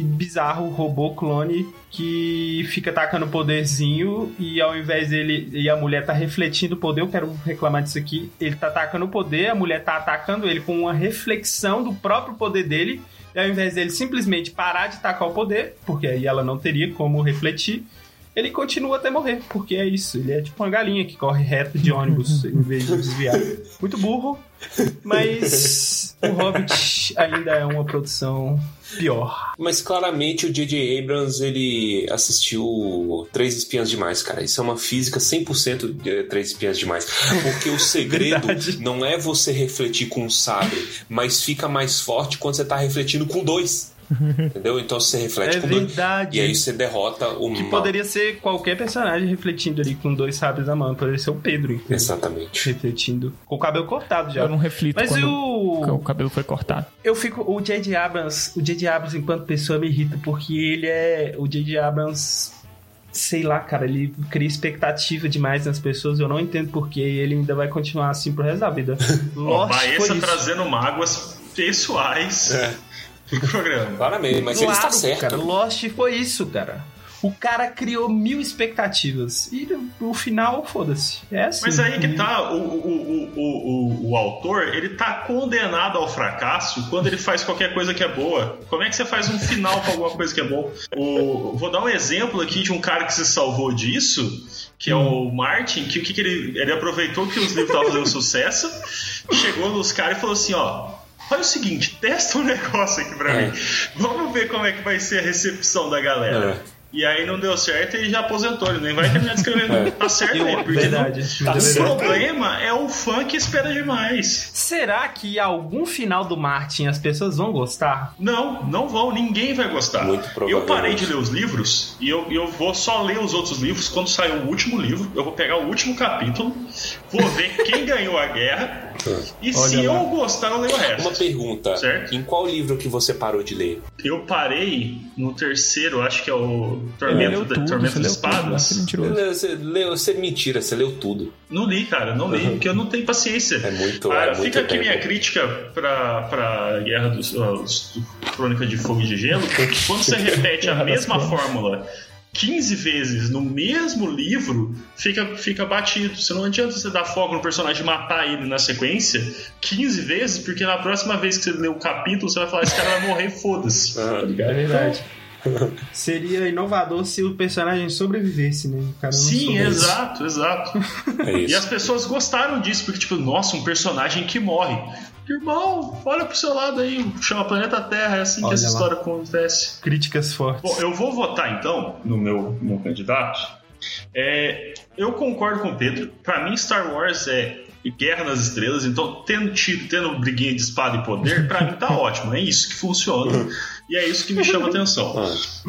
bizarro robô clone que fica atacando poderzinho e ao invés dele e a mulher tá refletindo o poder, eu quero reclamar disso aqui. Ele tá atacando o poder, a mulher tá atacando ele com uma reflexão do próprio poder dele. E ao invés dele simplesmente parar de atacar o poder, porque aí ela não teria como refletir, ele continua até morrer, porque é isso. Ele é tipo uma galinha que corre reto de ônibus em vez de desviar. Muito burro, mas o Hobbit ainda é uma produção pior. Mas claramente o J.J. Abrams ele assistiu Três Espiãs Demais, cara. Isso é uma física 100% de Três Espiãs Demais. Porque o segredo não é você refletir com um sabre, mas fica mais forte quando você tá refletindo com dois. Entendeu? Então você reflete É com dois. verdade. E aí você derrota o Que mal. poderia ser qualquer personagem refletindo ali com dois sabres na mão. Poderia ser o Pedro, inclusive, Exatamente. refletindo. Com o cabelo cortado já. Eu não reflito Mas e quando o... o cabelo foi cortado. Eu fico. O J.J. Abrams, o J.J. Abrams, enquanto pessoa, me irrita, porque ele é. O J.J. Abrams. Sei lá, cara, ele cria expectativa demais nas pessoas. Eu não entendo porque ele ainda vai continuar assim pro resto da vida. Lost Baessa foi isso. trazendo mágoas pessoais É. pro programa. Claramente, mas ele está certo. cara. Lost foi isso, cara. O cara criou mil expectativas. E no final, foda-se. É assim. Mas aí que tá, o, o, o, o, o autor, ele tá condenado ao fracasso quando ele faz qualquer coisa que é boa. Como é que você faz um final com alguma coisa que é bom? O, vou dar um exemplo aqui de um cara que se salvou disso, que é o Martin, que o que, que ele. Ele aproveitou que os livros estavam fazendo sucesso, chegou nos caras e falou assim, ó. Olha o seguinte, testa um negócio aqui pra É. mim. Vamos ver como é que vai ser a recepção da galera. É. E aí não deu certo e já aposentou. Ele nem vai terminar de escrever. É. Tá certo Eu- aí, porque verdade, não- tá o certo. problema é o fã que espera demais. Será que algum final do Martin as pessoas vão gostar? Não, não vão, ninguém vai gostar. Muito eu parei de ler os livros e eu, eu vou só ler os outros livros quando sair o último livro. Eu vou pegar o último capítulo, vou ver quem ganhou a guerra e se Olha lá. eu gostar, eu leio o resto. Uma pergunta. Certo. Em qual livro que você parou de ler? Eu parei no terceiro, acho que é o Tormento, leu da- tudo, Tormento você das leu tudo, Espadas. você é mentiroso. Você leu, você mentira, você leu tudo. Não li, cara, não li, porque eu não tenho paciência. É muito, Ah, é muito fica aqui tempo. minha crítica pra, pra Guerra dos, do Crônica de Fogo e de Gelo. Quando você repete a mesma fórmula 15 vezes no mesmo livro, fica, fica batido. Você não adianta você dar foco no personagem e matar ele na sequência 15 vezes, porque na próxima vez que você ler o capítulo, você vai falar: esse cara vai morrer, foda-se. Ah? É verdade. Seria inovador se o personagem sobrevivesse, né? O cara não Sim, exato, exato. É E as pessoas gostaram disso, porque, tipo, nossa, um personagem que morre. Irmão, olha pro seu lado aí, chama Planeta Terra, é assim que Olha essa lá. história acontece. Críticas fortes. Bom, eu vou votar então no meu, meu candidato. É, eu concordo com o Pedro. Pra mim, Star Wars é Guerra nas Estrelas, então tendo tiro, tendo briguinha de espada e poder, pra mim tá ótimo. É isso que funciona e é isso que me chama atenção.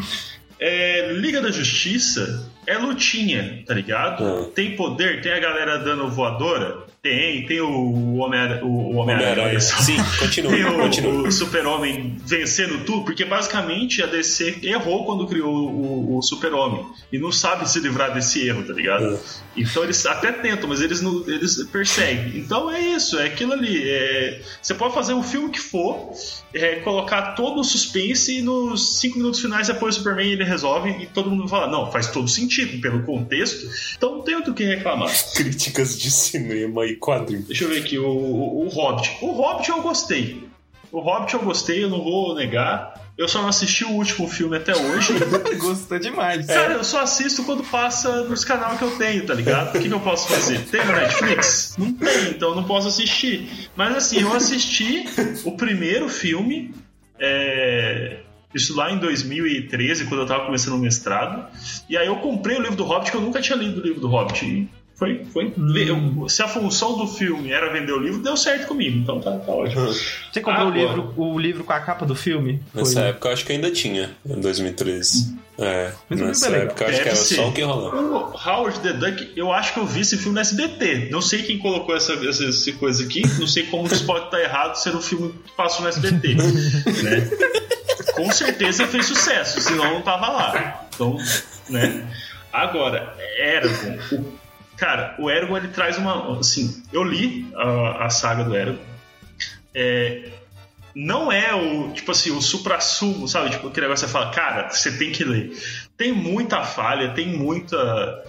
Ah, É, Liga da Justiça é lutinha, tá ligado? Hum. Tem poder, tem a galera dando voadora? Tem, tem o Homem-Aranha. O Homem-Aranha. Sim, continue, Tem o, continue. o Super-Homem vencendo tudo, porque basicamente a DC errou quando criou o, o Super-Homem e não sabe se livrar desse erro, tá ligado? Hum. Então eles até tentam, mas eles não, eles perseguem. Então é isso, é aquilo ali. é- você pode fazer o filme que for, é, colocar todo o suspense e nos cinco minutos finais depois o Superman ele resolve e todo mundo fala, não, faz todo sentido pelo contexto, então não tem do que reclamar. Críticas de cinema e quadrinhos. Deixa eu ver aqui, o, o, o Hobbit. O Hobbit eu gostei. O Hobbit eu gostei, eu não vou negar. Eu só não assisti o último filme até hoje. Gostou demais. Cara, eu só assisto quando passa nos canais que eu tenho, tá ligado? O que, que eu posso fazer? Tem no Netflix? Não tem, então eu não posso assistir. Mas assim, eu assisti o primeiro filme, é, isso lá em 2013, quando eu tava começando o mestrado. E aí eu comprei o livro do Hobbit, que eu nunca tinha lido o livro do Hobbit. Foi, foi. Eu- se a função do filme era vender o livro, deu certo comigo. Então tá, tá ótimo. Você comprou o, Agora. livro, o livro com a capa do filme? Nessa Foi. época eu acho que ainda tinha, em 2013. É, Mas o nessa é época eu acho que era ser. só o que rolava. O Howard the Duck, eu acho que eu vi esse filme no SBT. Não sei quem colocou essa, essa, essa coisa aqui. Não sei como isso pode estar errado ser um filme que passou no SBT. né? Com certeza fez sucesso, senão não tava lá. Então, né? Agora, Eragon. O, cara, o Eragon ele traz uma. Assim, eu li a, a saga do Eragon. É, não é o, tipo assim, o supra-sumo, sabe? Tipo, aquele negócio que você fala, cara, você tem que ler. Tem muita falha, tem muita.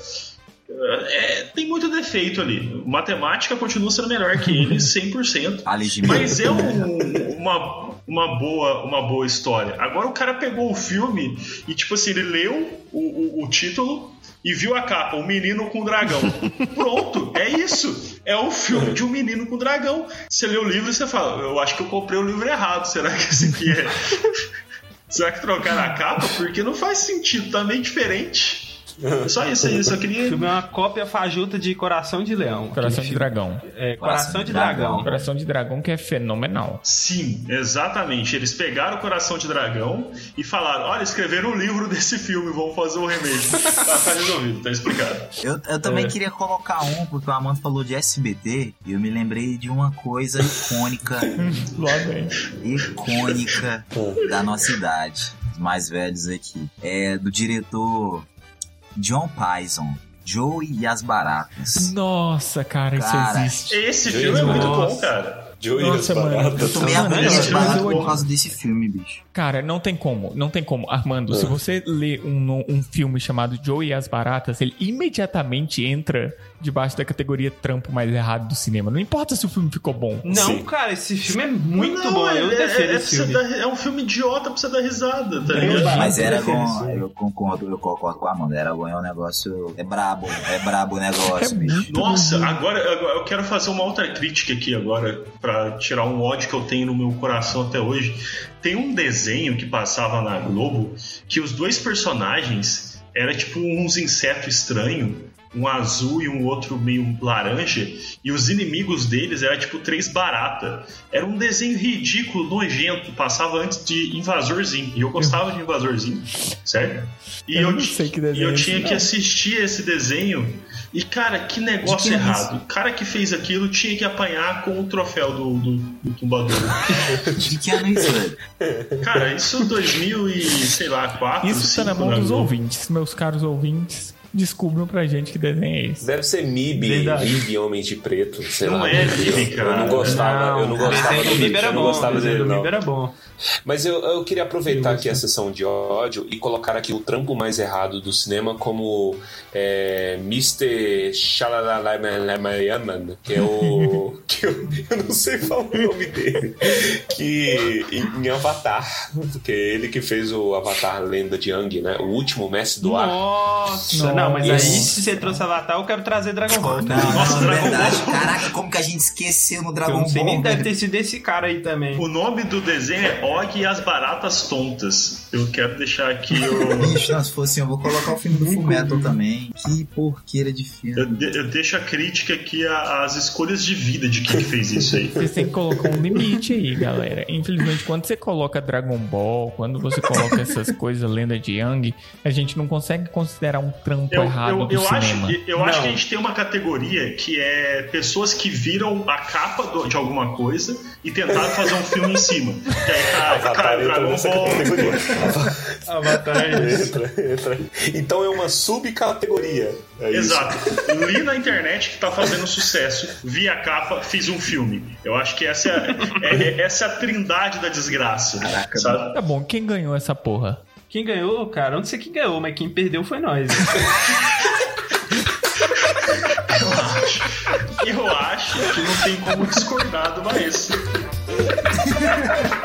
é, tem muito defeito ali. Matemática continua sendo melhor que ele, 100%. Ali de Mas é um- uma, uma, boa, uma boa história. Agora o cara pegou o filme e, tipo assim, ele leu o, o, o título e viu a capa, um menino com dragão. Pronto, é isso. É um filme de um menino com dragão. Você lê o livro e você fala, eu acho que eu comprei o livro errado. Será que esse aqui é. Será que trocaram a capa? Porque não faz sentido, tá meio diferente. É Só isso aí, eu só O queria. filme é uma cópia fajuta de Coração de Leão. Coração de Dragão. filme. É, Coração de Dragão. Coração de Dragão que é fenomenal. Sim, exatamente. Eles pegaram o Coração de Dragão e falaram: olha, escreveram um livro desse filme, vamos fazer o remake. tá, tá resolvido, tá explicado. Eu, eu também É. queria colocar um, porque o Amanda falou de SBT, e eu me lembrei de uma coisa icônica, Logo aí. icônica da nossa idade, os mais velhos aqui. É do diretor John Pison, Joey e as Baratas. Nossa, cara, isso Cara, existe. Esse filme é muito nossa. bom, cara. Joey Nossa, mano. Eu tomei de barato eu- por causa desse filme, bicho. Cara, não tem como, não tem como. Armando, Ah. se você lê um, um filme chamado Joey e as Baratas, ele imediatamente entra debaixo da categoria trampo mais errado do cinema. Não importa se o filme ficou bom. Não, Sim. cara, esse filme é muito Não, bom. é, Eu é, defendo é, esse filme. dar- é um filme idiota pra você dar risada, tá Eu ligado? Mas era bom, eu concordo, eu concordo com a Amanda. Era bom, é um negócio. É brabo, é brabo o negócio, É bicho. Nossa, agora, agora eu quero fazer uma outra crítica aqui agora, pra tirar um ódio que eu tenho no meu coração até hoje. Tem um desenho que passava na Globo que os dois personagens eram tipo uns insetos estranhos, um azul e um outro meio laranja, e os inimigos deles eram tipo três barata. Era um desenho ridículo, nojento, passava antes de Invasorzinho, e eu gostava de Invasorzinho, certo? E Eu eu, e eu é tinha que assistir esse desenho e, cara, que negócio que é errado. O cara que fez aquilo tinha que apanhar com o troféu do, do, do tumbador. De que ano é isso, velho? cara, isso 2000 e, sei lá, 4, Isso tá na 5, mão né, dos ouvintes, meus caros ouvintes. Descubram pra gente que desenho é esse. Deve ser MIB, Verdade. MIB Homens de Preto, sei Não lá. é eu, MIB, eu cara. não gostava, eu não gostava do dele, Mib era eu não bom. Gostava dele, do não. Mib era bom. Mas eu, eu queria aproveitar aqui a sessão de ódio e colocar aqui o trampo mais errado do cinema como é, Mr. Shalalalaman, que é o. que eu, eu não sei falar o nome dele. Que em, em Avatar, porque é ele que fez o Avatar Lenda de Yang, né? O último mestre do ar. Nossa, não, mas aí se você trouxe Avatar, eu quero trazer Dragon Ball. Não, Nossa, não, Dragon verdade. Ball. Caraca, como que a gente esqueceu no Eu Dragon não sei Ball? nem deve ter sido esse cara aí também. O nome do desenho é Og e as Baratas Tontas. Eu quero deixar aqui o. Bicho, não, se fosse assim, eu vou colocar o filme do Fullmetal também. Que porqueira de Eu, filme. de- eu deixo a crítica aqui às escolhas de vida de quem que fez isso aí. Vocês têm que colocar um limite aí, galera. Infelizmente, quando você coloca Dragon Ball, quando você coloca essas coisas, lenda de Yang, a gente não consegue considerar um trampo Eu, errado eu, eu acho, cinema. eu acho que a gente tem uma categoria que é pessoas que viram a capa do- de alguma coisa e tentaram fazer um filme em cima. Que aí tá, Avatar cara, entra Dragon nessa Ball. categoria. Avatar é isso. Entra, entra. Então é uma subcategoria. É isso. Exato. Li na internet que tá fazendo sucesso, vi a capa, fiz um filme. Eu acho que essa é, a- é- é- essa é a trindade da desgraça. Caraca, sabe? Tá bom, quem ganhou essa porra? Quem ganhou, cara, eu não sei quem ganhou, mas quem perdeu foi nós. Eu acho que não tem como discordar do maestro.